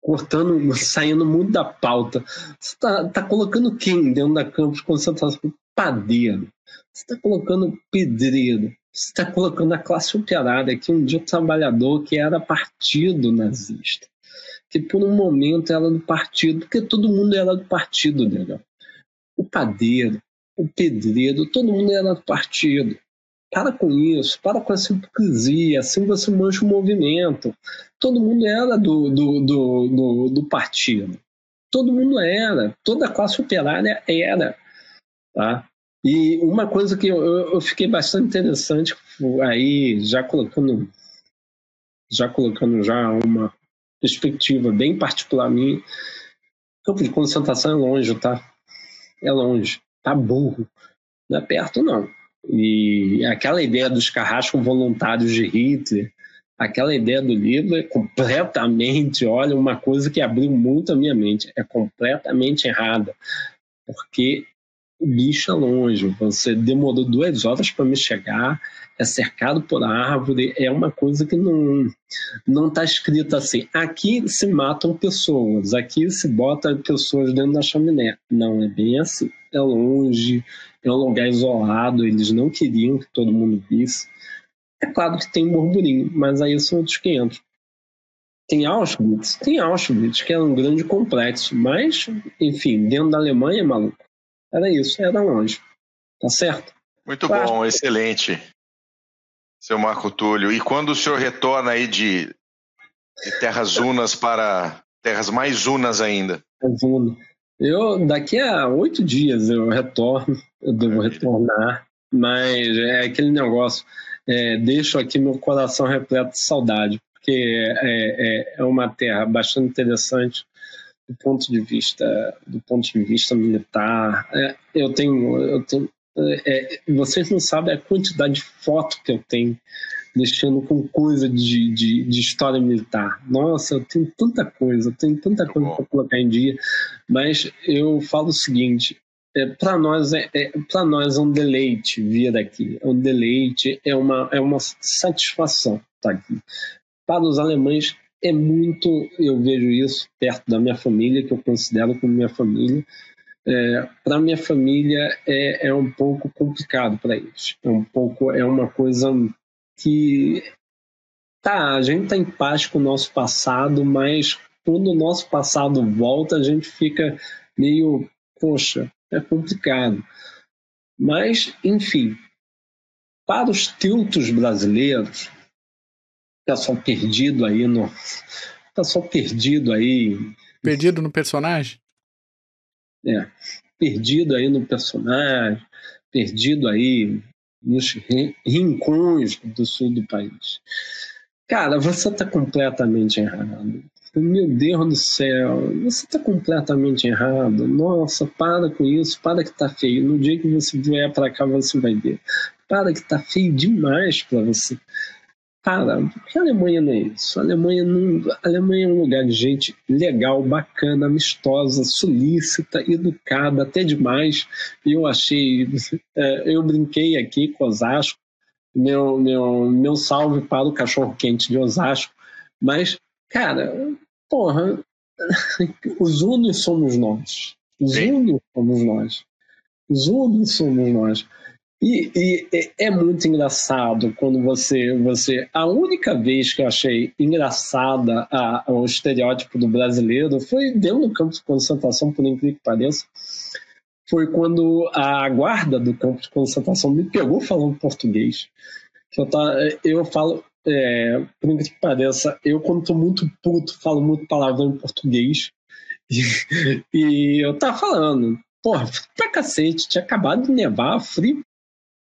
Cortando, saindo muito da pauta. Você está tá colocando quem dentro da campo de concentração? Padeiro. Você está colocando pedreiro. Você está colocando a classe operária, que um dia trabalhador que era partido nazista que por um momento era do partido, porque todo mundo era do partido? O padeiro, o pedreiro, todo mundo era do partido. Para com isso, para com essa hipocrisia, assim você mancha o movimento. Todo mundo era do, do, do, do, do partido. Todo mundo era, toda a classe operária era. Tá? E uma coisa que eu, eu fiquei bastante interessante aí, já colocando já colocando já uma, perspectiva bem particular minha, campo de concentração é longe, tá? É longe. Tá burro. Não é perto, não. E aquela ideia dos carrascos voluntários de Hitler, aquela ideia do livro é completamente, olha, uma coisa que abriu muito a minha mente. É completamente errada. Porque o bicho é longe. Você demorou duas horas para me chegar, é cercado por árvore, é uma coisa que não não está escrito assim. Aqui se matam pessoas, aqui se bota pessoas dentro da chaminé. Não é bem assim. É longe, é um lugar isolado. Eles não queriam que todo mundo visse. É claro que tem burburinho, mas aí são outros 500. Tem Auschwitz? Tem Auschwitz, que é um grande complexo, mas, enfim, dentro da Alemanha, maluco, era isso, era longe. Tá certo? Muito bom, excelente seu Marco Túlio. E quando o senhor retorna aí de, de terras unas para terras mais unas ainda? Eu, daqui a oito dias eu retorno, eu devo retornar, mas é aquele negócio, é, deixo aqui meu coração repleto de saudade, porque é, é, é uma terra bastante interessante do ponto de vista do ponto de vista militar. É, eu tenho eu tenho é, vocês não sabem a quantidade de foto que eu tenho mexendo com coisa de, de, de, história militar. Nossa, eu tenho tanta coisa, eu tenho tanta coisa para colocar em dia, mas eu falo o seguinte: é, para nós é, é para nós é um deleite vir aqui, é um deleite, é uma, é uma satisfação estar aqui. Para os alemães é muito, eu vejo isso perto da minha família, que eu considero como minha família. É, para minha família é, é um pouco complicado para eles. É um pouco, é uma coisa que tá, a gente está em paz com o nosso passado, mas quando o nosso passado volta, a gente fica meio, poxa, é complicado. Mas, enfim, para os tiltos brasileiros, pessoal perdido aí no. Pessoal perdido aí. Perdido no personagem? É. Perdido aí no personagem, perdido aí nos rincões do sul do país. Cara, você está completamente errado. Meu Deus do céu, você está completamente errado. Nossa, para com isso, para que tá feio. No dia que você vier para cá, você vai ver. Para que tá feio demais para você. Cara, porque a Alemanha não é isso. A Alemanha, não, a Alemanha é um lugar de gente legal, bacana, amistosa, solícita, educada, até demais. E eu achei. É, eu brinquei aqui com Osasco, meu, meu, meu salve para o cachorro quente de Osasco. Mas, cara, porra, (laughs) os únicos somos nós. Os únicos somos nós. Os únicos somos nós. E, e, é muito engraçado quando você, você. A única vez que eu achei engraçada a, o estereótipo do brasileiro foi dentro do campo de concentração, por incrível que pareça. Foi quando a guarda do campo de concentração me pegou falando português. Eu, tá, eu falo, é, por incrível que pareça, eu, quando estou muito puto, falo muito palavrão em português. E, (laughs) e eu tava falando, porra, pra cacete, tinha acabado de nevar, frio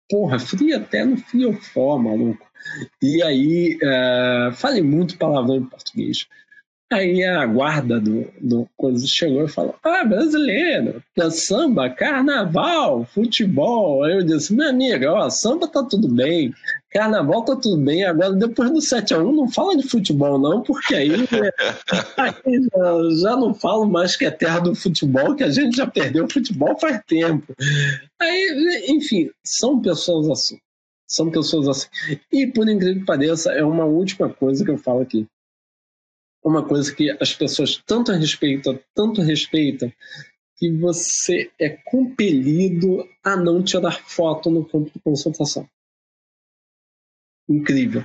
porra, frio até no fiofó, maluco. E aí, uh, falei muito palavrão em português. Aí a guarda do, do coisa chegou e falou: Ah, brasileiro, é samba, carnaval, futebol. Aí eu disse: Minha amiga, ó, samba tá tudo bem, carnaval tá tudo bem. Agora, depois do 7x1, não fala de futebol, não, porque aí, (laughs) aí já, já, não falo mais que é terra do futebol, que a gente já perdeu o futebol faz tempo. Aí, enfim, são pessoas assim. São pessoas assim. E, por incrível que pareça, é uma última coisa que eu falo aqui uma coisa que as pessoas tanto respeitam, tanto respeitam, que você é compelido a não tirar foto no campo de concentração. Incrível.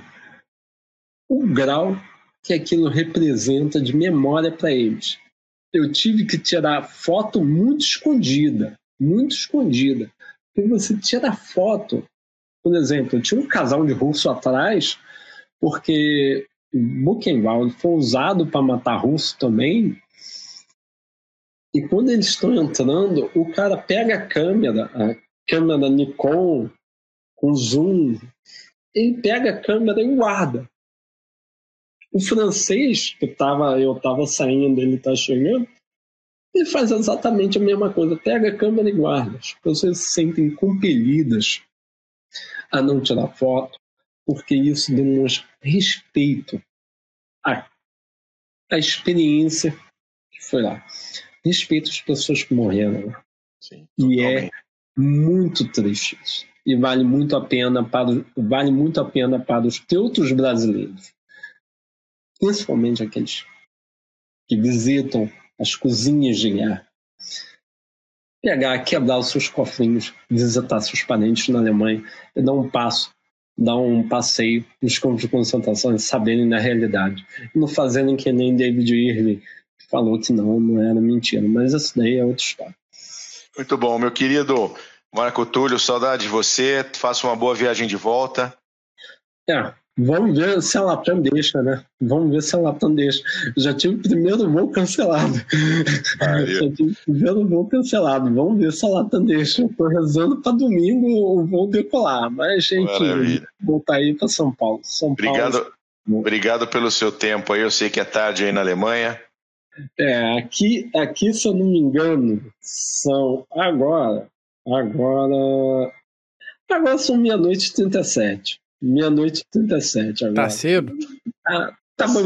O grau que aquilo representa de memória para eles. Eu tive que tirar foto muito escondida, muito escondida. Porque você tira foto, por exemplo, tinha um casal de russo atrás, porque Buchenwald foi usado para matar russo também. E quando eles estão entrando, o cara pega a câmera, a câmera Nikon com zoom, ele pega a câmera e guarda. O francês, que tava, eu estava saindo, ele está chegando, ele faz exatamente a mesma coisa. Pega a câmera e guarda. As pessoas se sentem compelidas a não tirar foto, porque isso demonstra respeito à, à experiência que foi lá. Respeito às pessoas que morreram. Sim, e é muito triste isso. E vale muito a pena para, vale muito a pena para os teutos brasileiros, principalmente aqueles que visitam as cozinhas de guerra, pegar, quebrar os seus cofrinhos, visitar seus parentes na Alemanha e dar um passo dar um passeio nos campos de concentração e saberem da realidade. Não fazendo que nem David Irving falou que não, não era mentira. Mas isso daí é outra história. Muito bom, meu querido Marco Túlio, saudade de você. Faça uma boa viagem de volta. É, Vamos ver se a Latam deixa, né? Vamos ver se a Latam deixa. Já tive o primeiro voo cancelado. (laughs) Já tive o primeiro voo cancelado. Vamos ver se a Latam deixa. Eu tô rezando para domingo o voo decolar. Mas, gente, voltar aí para São Paulo. São obrigado, Paulo. Obrigado pelo seu tempo aí. Eu sei que é tarde aí na Alemanha. É, aqui, aqui, se eu não me engano, são agora. Agora. Agora são meia-noite e 37. Meia-noite e 37 agora. Tá cedo? Ah, tá, bom,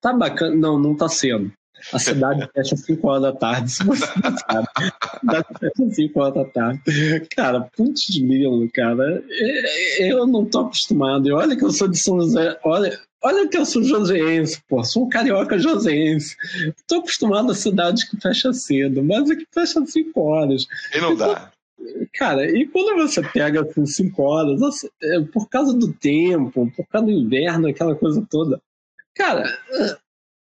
tá bacana. Não, não tá cedo. A cidade (laughs) fecha às 5 horas da tarde, se você não sabe. A cidade fecha às 5 horas da tarde. Cara, putz de grilo, cara. Eu não tô acostumado. E olha que eu sou de São José. Olha, olha que eu sou joseense, pô. Sou um carioca joseense. Tô acostumado a cidade que fecha cedo, mas aqui fecha às 5 horas. E não dá. Cara, e quando você pega assim, 5 horas, é, por causa do tempo, por causa do inverno, aquela coisa toda. Cara,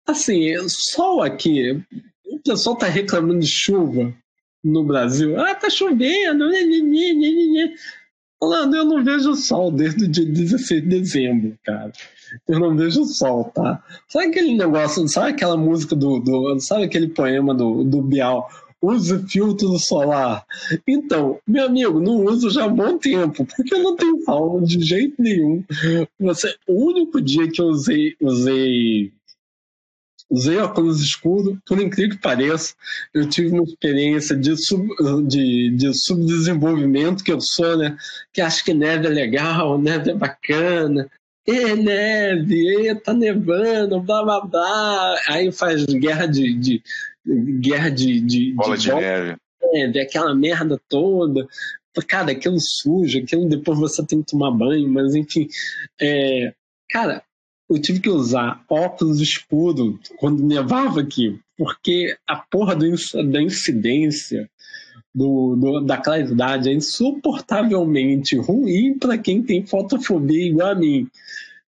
Assim, sol aqui, o pessoal tá reclamando de chuva no Brasil. Ah, tá chovendo. Falando, eu não vejo sol desde o dia 16 de dezembro, cara. Eu não vejo sol, tá? Sabe aquele negócio, sabe aquela música do. do sabe aquele poema do, do Bial? Use filtro solar. Então, meu amigo, não uso já há bom tempo, porque eu não tenho sol de jeito nenhum. Você, o único dia que eu usei, usei usei óculos escuros, por incrível que pareça, eu tive uma experiência de, sub, de, de subdesenvolvimento que eu sou, né? Que acho que neve é legal, neve é bacana. E neve, e tá nevando, blá blá blá. Aí faz guerra de. de guerra de. de Bola de, de neve. neve. Aquela merda toda. Cara, aquilo suja, aquilo depois você tem que tomar banho, mas enfim. É, cara, eu tive que usar óculos escuros quando nevava aqui, porque a porra do, da incidência do, do, da claridade é insuportavelmente ruim para quem tem fotofobia igual a mim.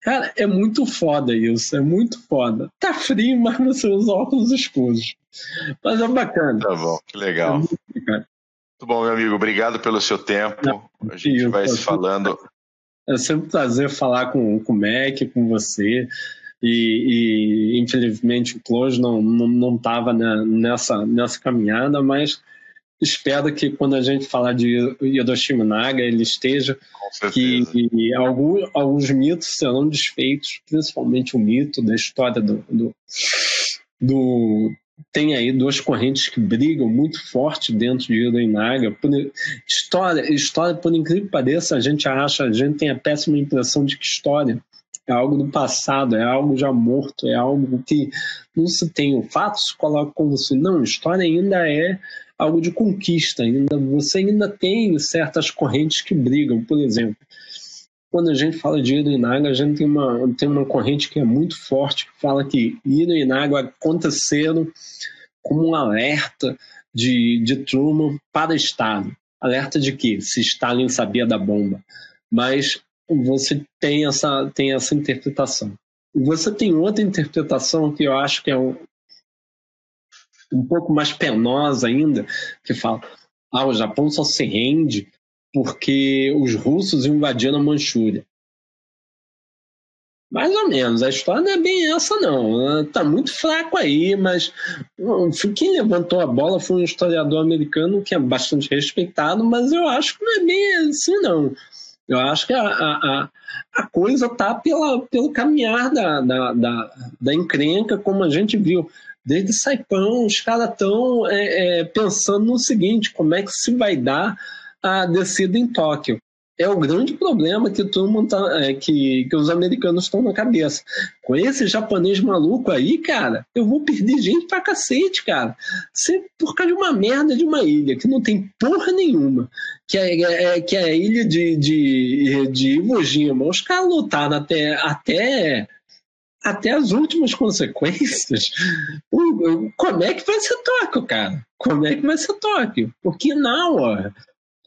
Cara, é muito foda isso, é muito foda. Tá frio, mas você usa óculos escuros. Mas é bacana. Tá bom, que legal. É muito, muito bom, meu amigo. Obrigado pelo seu tempo. A gente vai se falando. É sempre um prazer falar com, com o Mac, com você. E, e infelizmente o Close não não estava não nessa, nessa caminhada, mas espero que quando a gente falar de Hiroshima Naga ele esteja que alguns, alguns mitos serão desfeitos, principalmente o mito da história do, do, do tem aí duas correntes que brigam muito forte dentro de Iro e Naga. Por, história, história, por incrível que pareça, a gente acha, a gente tem a péssima impressão de que história é algo do passado, é algo já morto, é algo que não se tem. O fato se coloca como se não, história ainda é algo de conquista, ainda você ainda tem certas correntes que brigam, por exemplo quando a gente fala de Ida e Naga, a gente tem uma, tem uma corrente que é muito forte, que fala que Ida e Naga aconteceram como um alerta de, de Truman para Stalin. Alerta de que se Stalin sabia da bomba. Mas você tem essa, tem essa interpretação. Você tem outra interpretação que eu acho que é um, um pouco mais penosa ainda, que fala: ah, o Japão só se rende porque os russos invadiram a Manchúria. Mais ou menos, a história não é bem essa, não. Tá muito fraco aí, mas quem levantou a bola foi um historiador americano que é bastante respeitado, mas eu acho que não é bem assim, não. Eu acho que a, a, a coisa tá pelo caminhar da, da, da, da encrenca, como a gente viu. Desde Saipão, os caras estão é, é, pensando no seguinte: como é que se vai dar a descida em Tóquio. É o grande problema que todo mundo tá, é, que, que os americanos estão na cabeça. Com esse japonês maluco aí, cara, eu vou perder gente pra cacete, cara. Se, por causa de uma merda de uma ilha que não tem porra nenhuma, que é, é que é a ilha de, de, de Iwo Jima. Os caras lutaram até, até até as últimas consequências, como é que vai ser Tóquio, cara? Como é que vai ser Tóquio? Porque não, ó,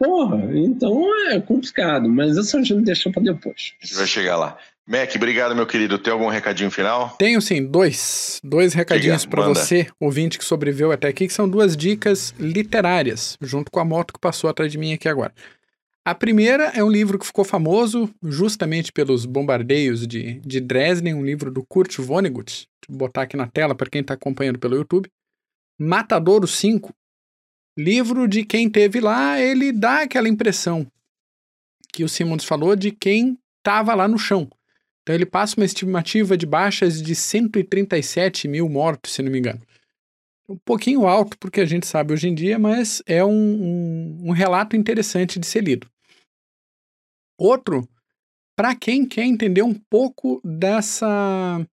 Porra, então é complicado, mas isso a gente deixa para depois. A gente vai chegar lá. Mac, obrigado, meu querido. Tem algum recadinho final? Tenho sim, dois. Dois recadinhos para você, ouvinte que sobreviveu até aqui, que são duas dicas literárias, junto com a moto que passou atrás de mim aqui agora. A primeira é um livro que ficou famoso justamente pelos bombardeios de, de Dresden, um livro do Kurt Vonnegut. Vou botar aqui na tela para quem está acompanhando pelo YouTube. Matadouro 5, Livro de quem teve lá, ele dá aquela impressão que o Simons falou de quem estava lá no chão. Então ele passa uma estimativa de baixas de 137 mil mortos, se não me engano. Um pouquinho alto, porque a gente sabe hoje em dia, mas é um, um, um relato interessante de ser lido. Outro para quem quer entender um pouco dessa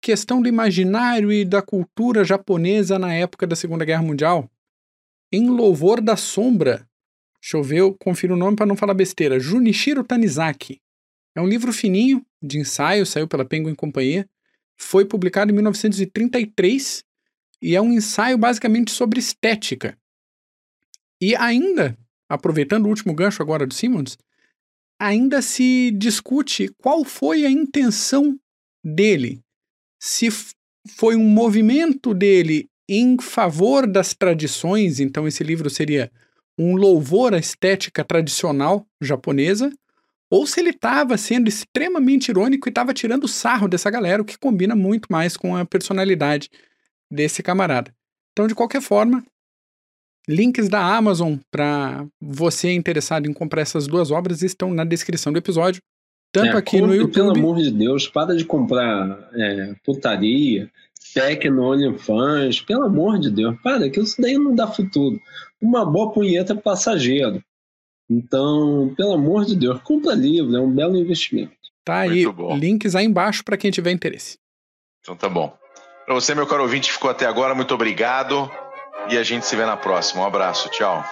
questão do imaginário e da cultura japonesa na época da Segunda Guerra Mundial. Em Louvor da Sombra, deixa eu ver, eu confiro o nome para não falar besteira, Junichiro Tanizaki. É um livro fininho, de ensaio, saiu pela Penguin Companhia, foi publicado em 1933 e é um ensaio basicamente sobre estética. E ainda, aproveitando o último gancho agora do Simmons, ainda se discute qual foi a intenção dele. Se foi um movimento dele em favor das tradições, então esse livro seria um louvor à estética tradicional japonesa, ou se ele estava sendo extremamente irônico e estava tirando sarro dessa galera, o que combina muito mais com a personalidade desse camarada. Então, de qualquer forma, links da Amazon para você interessado em comprar essas duas obras estão na descrição do episódio. Tanto é, aqui no YouTube. Pelo amor de Deus, para de comprar é, putaria, Tecno, OnlyFans, pelo amor de Deus, para, que isso daí não dá futuro. Uma boa punheta passageiro. Então, pelo amor de Deus, compra livro, é um belo investimento. Tá aí, links aí embaixo para quem tiver interesse. Então tá bom. Para você, meu caro ouvinte, ficou até agora, muito obrigado. E a gente se vê na próxima. Um abraço, tchau.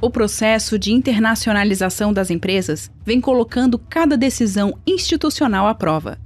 O processo de internacionalização das empresas vem colocando cada decisão institucional à prova.